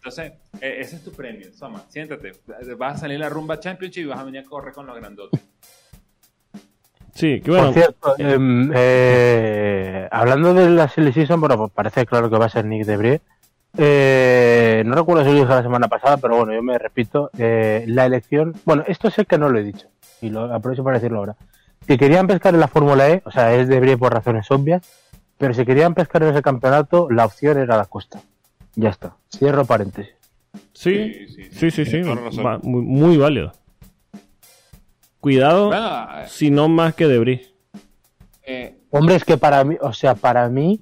Entonces, eh, ese es tu premio, Soma, siéntate, vas a salir a la rumba championship y vas a venir a correr con los grandotes. Sí, que bueno. Por cierto, em, eh, hablando de la silly season, bueno, pues parece claro que va a ser Nick Debris. Eh, no recuerdo si lo dije la semana pasada, pero bueno, yo me repito. eh, la elección, bueno, esto sé que no lo he dicho, y lo aprovecho para decirlo ahora. Si querían pescar en la Fórmula E, o sea, es Debris por razones obvias, pero si querían pescar en ese campeonato, la opción era la costa. Ya está. Cierro paréntesis. Sí, Sí, sí, sí, sí, va- muy, muy válido. Cuidado, eh, si no más que Debris. eh, Hombre, es que para mí, o sea, para mí,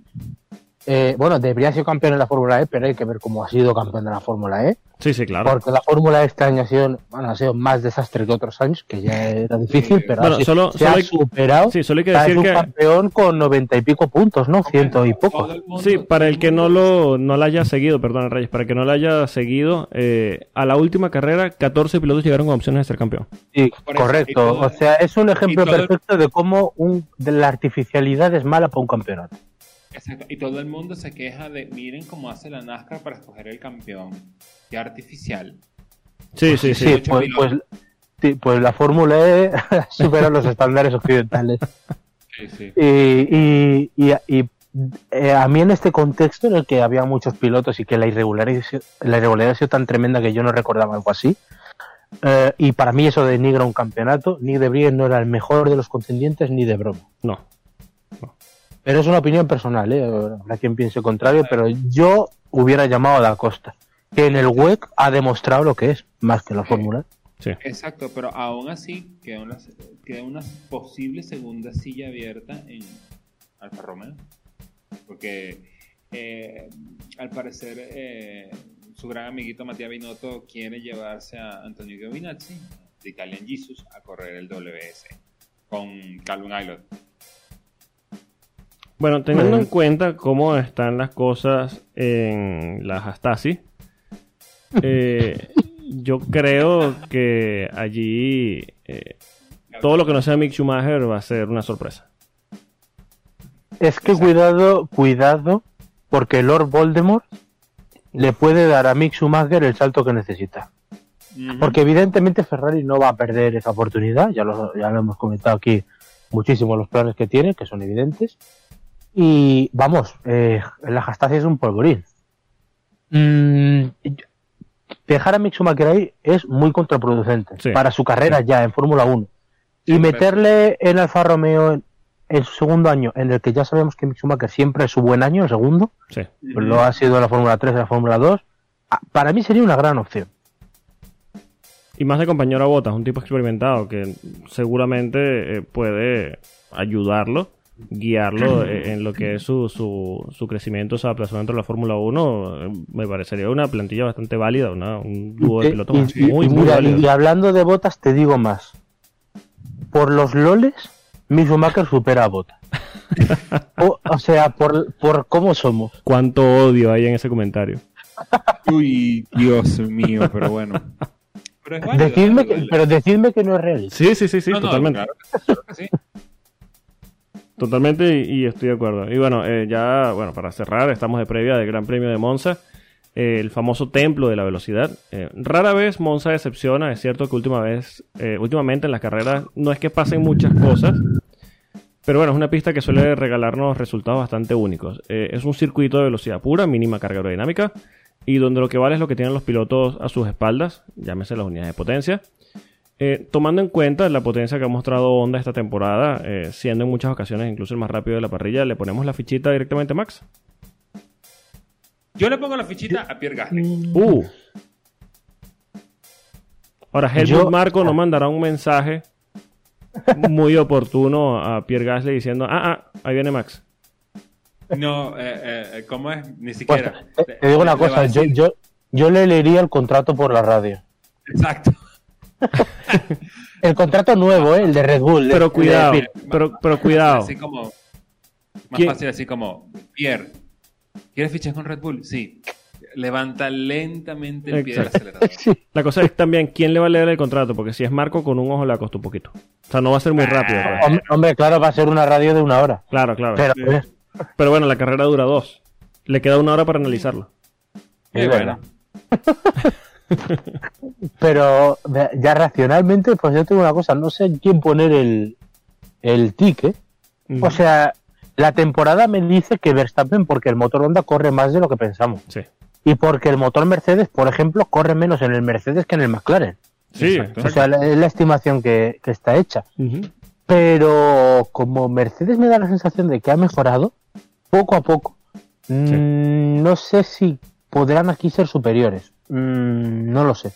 eh, bueno, debería ser campeón en la Fórmula E, pero hay que ver cómo ha sido campeón de la Fórmula E. Sí, sí, claro. Porque la Fórmula E este año ha sido, bueno, ha sido más desastre que otros años, que ya era difícil, pero Bueno, ha sido- solo- se solo ha hay- superado. Sí, solo hay que decir es un que- campeón con noventa y pico puntos, ¿no? Ciento y poco. Sí, para el que no lo no la haya seguido, perdón, Reyes, para el que no la haya seguido, eh, a la última carrera 14 pilotos llegaron con opciones de ser campeón. Sí, correcto. o sea, es un ejemplo perfecto de cómo un, de la artificialidad es mala para un campeonato. Exacto. Y todo el mundo se queja de, miren cómo hace la NASCAR para escoger el campeón. Qué artificial. Sí, sí, sí. Pues, pues, sí, pues la Fórmula E supera los estándares occidentales. Sí, sí. Y, y- y- y, eh, a mí en este contexto en el que había muchos pilotos y que la irregularidad, la irregularidad ha sido tan tremenda que yo no recordaba algo así, eh, y para mí eso denigra un campeonato, Nick de Vries no era el mejor de los contendientes ni de broma. No. Pero es una opinión personal, ¿eh? habrá quien piense contrario, pero yo hubiera llamado a Da Costa, que en el WEC ha demostrado lo que es, más que la Fórmula. Sí. Exacto, pero aún así queda una, queda una posible segunda silla abierta en Alfa Romeo. Porque eh, al parecer eh, su gran amiguito Matías Binotto quiere llevarse a Antonio Giovinazzi de Italian Jesus a correr el WS con Calvin Aylot. Bueno, teniendo Bueno. en cuenta cómo están las cosas en las Astasi, eh, yo creo que allí eh, todo lo que no sea Mick Schumacher va a ser una sorpresa. Es que Exacto. cuidado, cuidado, porque Lord Voldemort le puede dar a Mick Schumacher el salto que necesita. Porque evidentemente Ferrari no va a perder esa oportunidad, ya lo, ya lo hemos comentado aquí muchísimo los planes que tiene, que son evidentes. Y vamos, eh, la Hastasi es un polvorín. Mm, dejar a Mick Schumacher ahí es muy contraproducente Sí. para su carrera ya en Fórmula 1. Y meterle en Alfa Romeo en, en su segundo año, en el que ya sabemos que Mick Schumacher siempre es su buen año, el segundo, Sí. pues lo ha sido en la Fórmula 3 y en la Fórmula 2, ah, para mí sería una gran opción. Y más de compañero a botas, un tipo experimentado que seguramente eh, puede ayudarlo, guiarlo eh, en lo que es su, su, su crecimiento, su adaptación dentro de la Fórmula 1. eh, Me parecería una plantilla bastante válida, una- un dúo de Eh, pilotos y, muy, y muy mira, válido. y hablando de botas, te digo más. Por los loles, Mick Schumacher supera a Botas. o, o sea, por, por cómo somos. Cuánto odio hay en ese comentario. Uy, Dios mío, pero bueno. Pero es válido, Decidme es que, válido. pero decidme que no es realista. Sí, sí, sí, sí, No, no, totalmente. claro que sí. Totalmente y, estoy de acuerdo. Y bueno, eh, ya, bueno, para cerrar, estamos de previa del Gran Premio de Monza, eh, el famoso templo de la velocidad. Eh, rara vez Monza decepciona, es cierto que última vez, últimamente en las carreras no es que pasen muchas cosas, pero bueno, es una pista que suele regalarnos resultados bastante únicos. Es un circuito de velocidad pura, mínima carga aerodinámica, y donde lo que vale es lo que tienen los pilotos a sus espaldas, llámese las unidades de potencia. Eh, tomando en cuenta la potencia que ha mostrado Honda esta temporada, eh, siendo en muchas ocasiones incluso el más rápido de la parrilla, le ponemos la fichita directamente a Max. Yo le pongo la fichita a Pierre Gasly. Uh. Ahora, Helmut Yo- Marco nos mandará un mensaje muy oportuno a Pierre Gasly diciendo: Ah, ah, ahí viene Max. No, eh, eh, ¿cómo es? Ni Pues, siquiera. te, te digo una cosa, a yo, yo, yo le leería el contrato por la radio. Exacto. El contrato nuevo, ¿eh? el de Red Bull. Pero de- cuidado, de- pero, pero cuidado. Así como. Más ¿Quién- fácil, así como. Pierre, ¿quieres fichar con Red Bull? Sí. Levanta lentamente el pie del Exacto. acelerador. Sí. La cosa es también quién le va a leer el contrato, porque si es Marco, con un ojo le acosta un poquito. O sea, no va a ser muy rápido. Hom- Hombre, claro, va a ser una radio de una hora. Claro, claro. Pero, Sí. pues, Pero bueno, la carrera dura dos. Le queda una hora para analizarlo. Y bueno, pero ya racionalmente, pues yo tengo una cosa, no sé en quién poner el, el ticket. Ujú. O sea, la temporada me dice que Verstappen, porque el motor Honda corre más de lo que pensamos. Sí. Y porque el motor Mercedes, por ejemplo, corre menos en el Mercedes que en el McLaren. Sí, Exacto. O sea, es la estimación que, que está hecha. Pero como Mercedes me da la sensación de que ha mejorado, poco a poco, mm, no sé si podrán aquí ser superiores. Mm, no lo sé.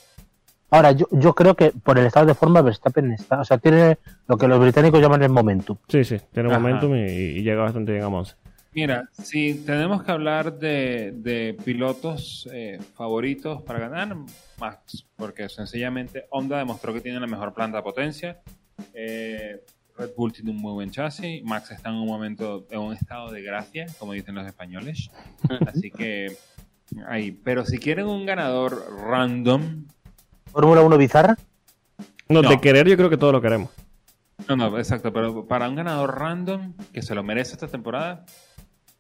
Ahora, yo, yo creo que por el estado de forma Verstappen está, o sea, tiene lo que los británicos llaman el momentum. Sí, sí, tiene Ajá. momentum y, y llega bastante bien a Monza. Mira, si tenemos que hablar de, de pilotos eh, favoritos para ganar, Max, porque sencillamente Honda demostró que tiene la mejor planta de potencia. Eh, Red Bull tiene un muy buen chasis. Max está en un momento, en un estado de gracia, como dicen los españoles. Así que ahí. Pero si quieren un ganador random, Fórmula 1 bizarra. No, No. de querer yo creo que todos lo queremos. no, no, exacto, pero para un ganador random que se lo merece esta temporada,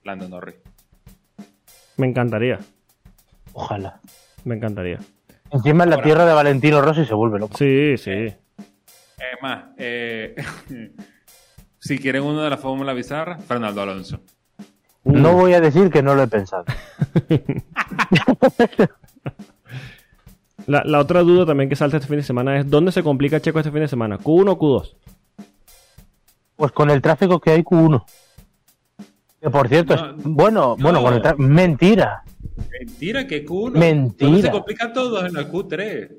Lando Norris. Me encantaría, Ojalá. me encantaría. Encima en la Ahora- tierra de Valentino Rossi se vuelve loco. Sí, sí. Es más, eh, si quieren uno de la fórmula bizarra, Fernando Alonso. No voy a decir que no lo he pensado. La, la otra duda también que salta este fin de semana es ¿dónde se complica Checo este fin de semana? ¿Q1 o Q2? Pues con el tráfico que hay Q1. Que por cierto, No, es, bueno, bueno, no. con el tráfico. Mentira. Mentira, que Q1. Mentira. ¿Dónde se complican todos en la Q3?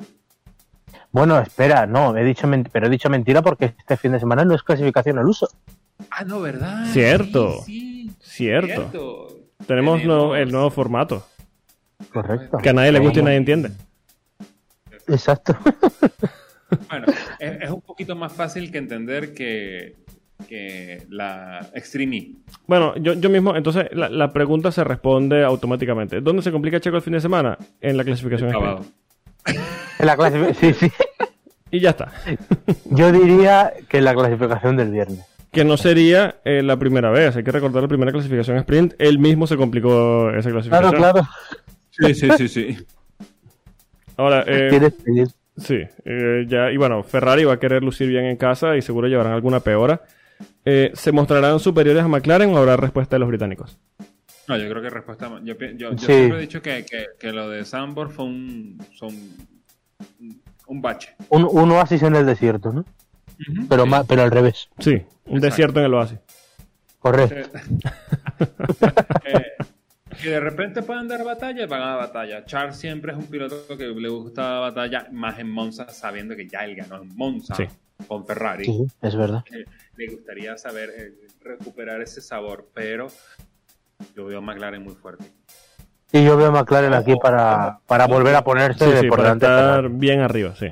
Bueno, espera, no, he dicho pero he dicho mentira porque este fin de semana no es clasificación al uso. Ah, no, ¿verdad? Cierto. Sí, sí, Cierto. Tenemos nuevo- el nuevo formato. Correcto. Que a nadie le gusta y nadie entiende. Exacto. Bueno, es, es un poquito más fácil que entender que, que la Extreme. Bueno, yo, yo mismo, entonces la, la pregunta se responde automáticamente. ¿Dónde se complica Checo el fin de semana? En la clasificación. En la clasificación, sí, sí. Y ya está. Yo diría que en la clasificación del viernes. Que no sería eh, la primera vez. Hay que recordar la primera clasificación sprint. Él mismo se complicó esa clasificación. Claro, claro. Sí, sí, sí, sí. Ahora, eh, Quieres pedir. sí. eh, ya, y bueno, Ferrari va a querer lucir bien en casa y seguro llevarán alguna peora. Eh, ¿Se mostrarán superiores a McLaren o habrá respuesta de los británicos? No, yo creo que respuesta. Yo, yo, yo Sí. siempre he dicho que, que, que lo de Sambor fue un, son un bache. Un, un oasis en el desierto, ¿no? Pero, Sí. ma- pero al revés. Sí, un Exacto. desierto en el oasis. Correcto. Eh, que de repente puedan dar batalla, van a dar batalla. Charles siempre es un piloto que le gusta batalla, más en Monza, sabiendo que ya él ganó en Monza Sí. con Ferrari. Sí, es verdad. Eh, le gustaría saber eh, recuperar ese sabor, pero yo veo a McLaren muy fuerte. Y yo veo a McLaren aquí para, para volver a ponerse Sí, sí, por para estar bien arriba, sí.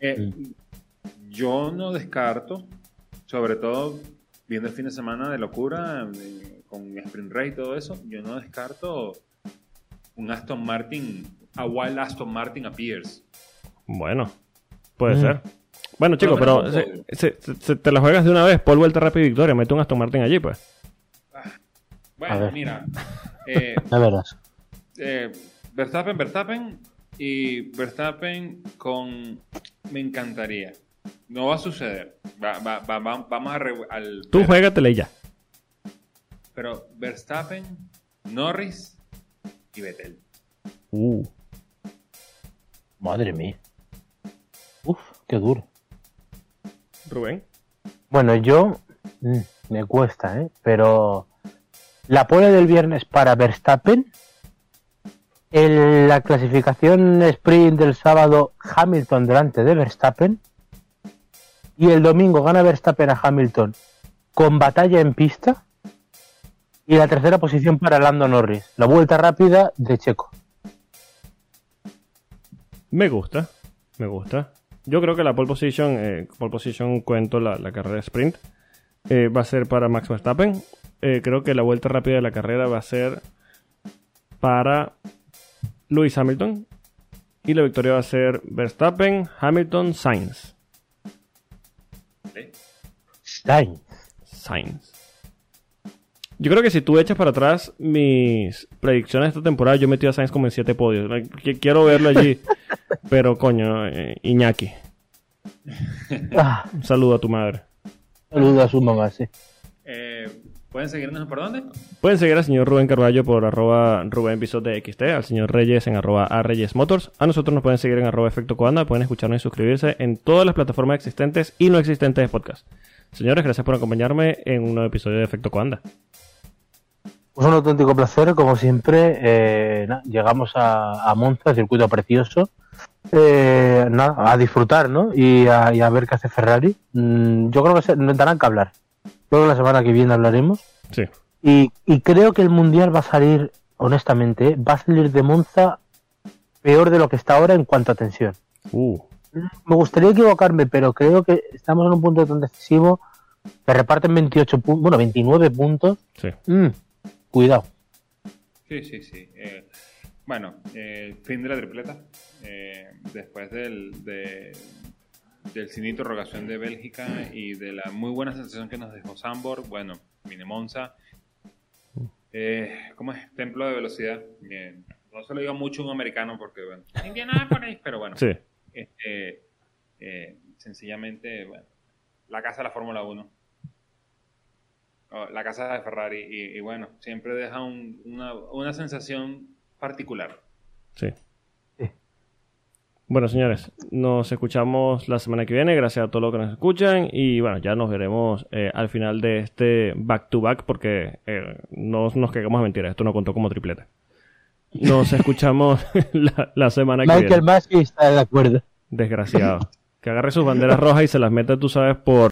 Eh, Yo no descarto, sobre todo viendo el fin de semana de locura, eh, con Sprint Race y todo eso, yo no descarto un Aston Martin, a Wild Aston Martin a Pierce. Bueno, puede Mm. ser. Bueno, chicos, pero pero- se- se- se- te la juegas de una vez. Paul vuelta rápido y victoria. Mete un Aston Martin allí, pues. A Bueno, ver. mira, eh, verás. eh, Verstappen, Verstappen y Verstappen con... Me encantaría. No va a suceder. Va- va- va- va- vamos a... re- al Tú juégatela y ya. Pero Verstappen, Norris y Vettel. Uh. Madre mía. Uf, qué duro. Rubén. Bueno, yo mm, me cuesta, ¿eh? Pero la pole del viernes para Verstappen, en la clasificación sprint del sábado Hamilton delante de Verstappen y el domingo gana Verstappen a Hamilton con batalla en pista y la tercera posición para Lando Norris, la vuelta rápida de Checo. Me gusta. Me gusta. Yo creo que la pole position, eh, cuento la, la carrera sprint, eh, va a ser para Max Verstappen. Eh, creo que la vuelta rápida de la carrera va a ser para Lewis Hamilton. Y la victoria va a ser Verstappen, Hamilton, Sainz. Sainz. Sainz. Yo creo que si tú echas para atrás mis predicciones de esta temporada, yo metí a Sainz como en 7 podios. Qu- Quiero verlo allí. Pero coño, eh, Iñaki, Ah, un saludo a tu madre. saludo a su mamá, sí. Eh, ¿Pueden seguirnos por dónde? Pueden seguir al señor Rubén Carballo por arroba Rubén de XT, al señor Reyes en arroba a Reyes Motors. A nosotros nos pueden seguir en arroba Efecto Coanda, pueden escucharnos y suscribirse en todas las plataformas existentes y no existentes de podcast. Señores, gracias por acompañarme en un nuevo episodio de Efecto Coanda. Pues un auténtico placer, como siempre. eh, llegamos a, a Monza, circuito precioso. Eh, nada, a disfrutar, ¿no? Y a, y a ver qué hace Ferrari. Mm, yo creo que se, nos darán que hablar. Creo que la semana que viene hablaremos. Sí. Y, y creo que el Mundial va a salir, honestamente, ¿eh? va a salir de Monza peor de lo que está ahora en cuanto a tensión. Uh, Me gustaría equivocarme, pero creo que estamos en un punto tan decisivo que reparten 28 puntos, bueno, 29 puntos. sí. Mm, cuidado. Sí, sí, sí. Eh, bueno, eh, fin de la tripleta. Eh, después del, de- del sin interrogación de Bélgica y de la muy buena sensación que nos dejó Sambor, bueno, viene Monza. Eh, ¿Cómo es? Templo de velocidad. Bien. No se lo digo mucho a un americano porque, bueno, Indianápolis, pero bueno. Sí. Este, eh, sencillamente, bueno, la casa de la Fórmula 1. O la casa de Ferrari. Y, y bueno, siempre deja un- una, una sensación particular. Sí. Sí. Bueno, señores, nos escuchamos la semana que viene. Gracias a todos los que nos escuchan. Y bueno, ya nos veremos eh, al final de este back to back porque eh, no nos quedamos a mentiras. Esto no contó como tripleta. Nos escuchamos la, la semana que Michael viene. Massey está de acuerdo. Desgraciado. Que agarre sus banderas rojas y se las meta, tú sabes, por